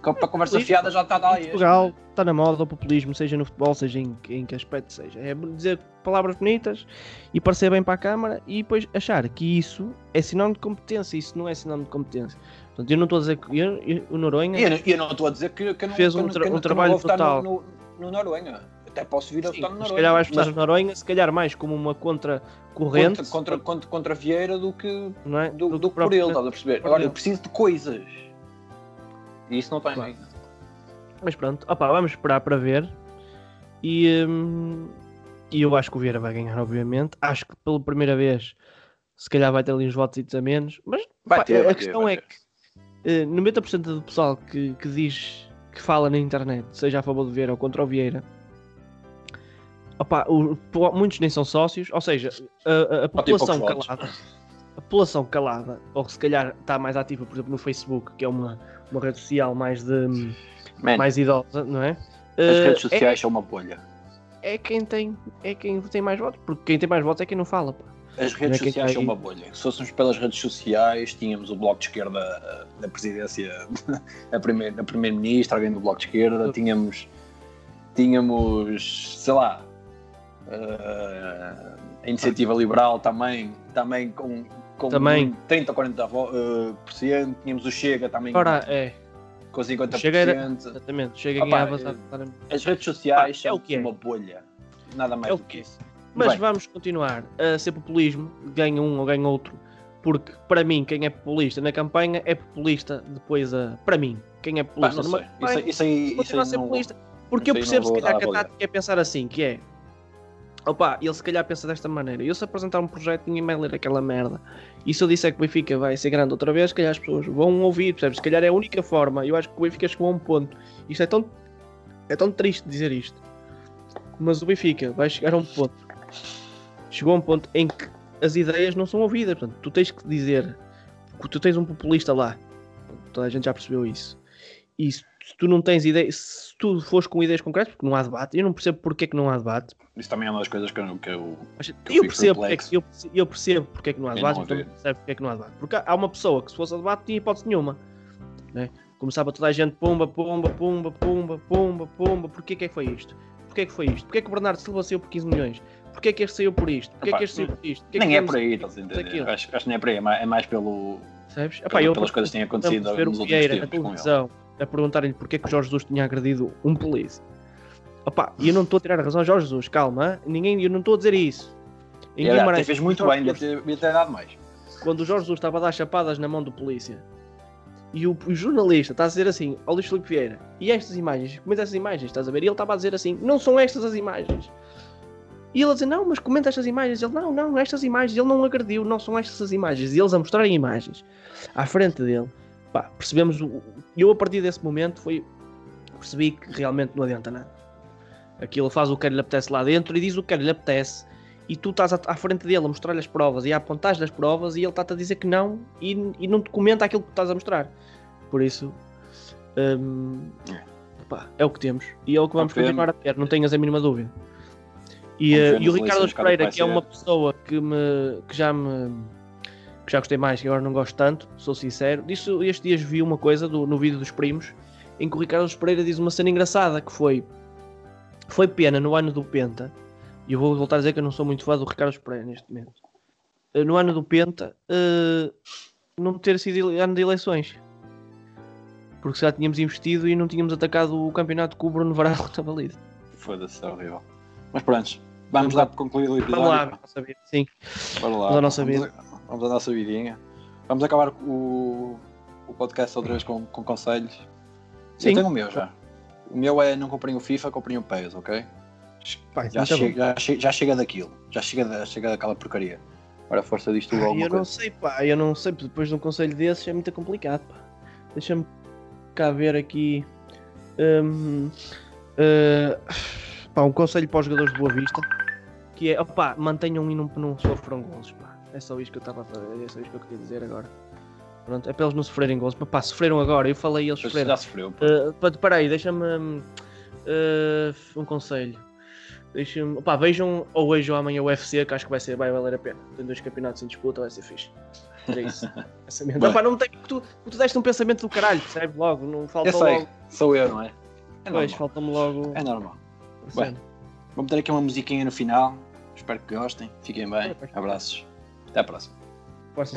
Para conversa fiada já está daí. Portugal está na moda o populismo, seja no futebol, seja em, em que aspecto seja. É dizer palavras bonitas e parecer bem para a Câmara e depois achar que isso é sinónimo de competência. Isso não é sinónimo de competência. Portanto, eu não estou a dizer que eu, eu, o Noronha. Eu, eu não estou a dizer que, que não, fez um, tra um trabalho total. No, no, no Noronha até posso vir a votar no Noronha. Se calhar vais votar no Noronha, se calhar mais como uma contra-corrente. Contra, contra, contra, contra Vieira do que, é? do, do, do que por ele, estás a perceber? Agora, eu preciso de coisas. E isso não tem claro. ainda. Mas pronto, opa, vamos esperar para ver. E, hum, e eu acho que o Vieira vai ganhar, obviamente. Acho que pela primeira vez, se calhar vai ter ali uns votos a menos. Mas ter, a vai questão ter, é que uh, 90% do pessoal que, que diz que fala na internet, seja a favor do Vieira ou contra o Vieira, Opa, o, muitos nem são sócios, ou seja, a, a, a população calada, a população calada, ou se calhar está mais ativa, por exemplo, no Facebook, que é uma, uma rede social mais de Man, mais idosa, não é? As redes eh, sociais é, são uma bolha. É quem tem, é quem tem mais votos, porque quem tem mais votos é quem não fala. Pá. As redes é sociais são uma bolha. Se fôssemos pelas redes sociais, tínhamos o Bloco de Esquerda na presidência, a primeira, primeira-ministra, alguém do Bloco de Esquerda, tínhamos, tínhamos, sei lá, Uh, a iniciativa liberal também, também com, com também. 30 ou 40%. Uh, por cento. Tínhamos o Chega também Ora, com, é. com 50%. Chega era, exatamente, Chega Opa, ganhava. As redes sociais ah, é o que é. uma bolha. Nada mais é do que isso. Mas Bem. vamos continuar a ser populismo, ganha um ou ganha outro, porque para mim, quem é populista na campanha é populista depois a. Para mim, quem é populista numa campanha, isso, isso aí, isso aí ser populista. Porque eu percebo se calhar que a tática é pensar assim, que é Opa, ele se calhar pensa desta maneira. Eu se apresentar um projeto, ninguém vai ler aquela merda. E se eu disser que o Benfica vai ser grande outra vez, se calhar as pessoas vão ouvir, percebes? Se calhar é a única forma. Eu acho que o Benfica chegou a um ponto. Isto é tão, é tão triste dizer isto. Mas o Benfica vai chegar a um ponto. Chegou a um ponto em que as ideias não são ouvidas. Portanto, tu tens que dizer tu tens um populista lá. Toda a gente já percebeu isso. E se tu não tens ideias, se tu fores com ideias concretas, porque não há debate, eu não percebo porque é que não há debate. Isso também é uma das coisas que eu. Que eu, Mas eu eu, percebo porque é que, eu, eu percebo porque é que não há debate, não mas percebes porque é que não há debate. Porque há uma pessoa que se fosse a debate tinha hipótese nenhuma. Né? Começava toda a gente pumba, pumba, pumba, pumba, pumba, pumba. Porquê que é que foi isto? Porquê que foi isto? Porquê que o Bernardo Silva saiu por 15 milhões? Porquê que este saiu por isto? Porquê Epá, que este saiu por isto? Porquê que nem é vamos- por aí, estás a entender? Acho, acho que nem é por aí, é mais, é mais pelo, Percebes? Epá, pelo- pelas coisas que têm acontecido nos o últimos tempos televisão a perguntarem-lhe porque é que o Jorge Jesus tinha agredido um polícia. Opa, e eu não estou a tirar a razão ao Jorge Jesus, calma, ninguém, eu não estou a dizer isso. Em aliás, Guimarães, fez muito bem, devia ter, devia ter dado mais. quando o Jorge Jesus estava a dar chapadas na mão do polícia e o, o jornalista está a dizer assim ao Luís Filipe Vieira e estas imagens, comenta essas imagens, estás a ver? E ele estava a dizer assim, não são estas as imagens. E ele a dizer, não, mas comenta estas imagens. Ele, não, não, estas imagens, ele não agrediu, não são estas as imagens. E eles a mostrarem imagens à frente dele, pá, percebemos, o- eu a partir desse momento foi, percebi que realmente não adianta nada. Aquilo faz o que lhe apetece lá dentro e diz o que lhe apetece e tu estás à, frente dele a mostrar-lhe as provas e a apontar-lhe as provas e ele está-te a dizer que não e, e não te comenta aquilo que tu estás a mostrar. Por isso, hum, pá, é o que temos e é o que vamos continuar a ter, não tenhas a mínima dúvida. E, eh, e o Ricardo Pereira, que é uma pessoa que, me, que já me que já gostei mais, que agora não gosto tanto, sou sincero. Disso, estes dias vi uma coisa do- no vídeo dos primos em que o Ricardo Pereira diz uma cena engraçada que foi foi pena no ano do Penta, e eu vou voltar a dizer que eu não sou muito fã do Ricardo Pereira neste momento. Eh, No ano do Penta, eh, não ter sido ano de eleições. Porque já tínhamos investido e não tínhamos atacado o campeonato com o Bruno Varela estava lido. Foda-se, é horrível. Mas pronto, vamos Vamos lá para concluir o episódio. Vamos lá, a nossa vida. Sim. Lá. Nossa vida. A, vamos à nossa vidinha. Vamos acabar o, o podcast outra vez com, com conselhos. Sim. Eu tenho o meu já. O meu é não comprem o FIFA, comprem o PES, ok? Pá, Já, muito bom. chega, já, já chega daquilo. Já chega, da, chega daquela porcaria. Agora a força disto Ai, alguma eu não coisa. sei, pá, eu não sei, depois de um conselho desses é muito complicado, pá. Deixa-me cá ver aqui. hum, eh, pá, um conselho para os jogadores de Boa Vista que é, opá, mantenham e não, não sofram golos, pá. É só isto que eu estava a fazer, é só isto que eu queria dizer agora. Pronto, é para eles não sofrerem golos, pá, pá, sofreram agora, eu falei eles Mas sofreram. já sofreu. pô. Uh, pá, Espera aí, deixa-me uh, um conselho. Deixa-me. Pá, vejam ou vejam amanhã o UFC, que acho que vai, ser, vai valer a pena. Tem dois campeonatos em disputa, vai ser fixe. Era isso. Pensamento. Bem. Opá, não tem, tu, tu deste um pensamento do caralho, percebe? Logo, não falta Eu sei, logo. sou eu, não é? É Pois, falta-me logo. É normal. Bem. Vamos ter aqui uma musiquinha no final. Espero que gostem. Fiquem bem. Abraços. Até à próxima. Força.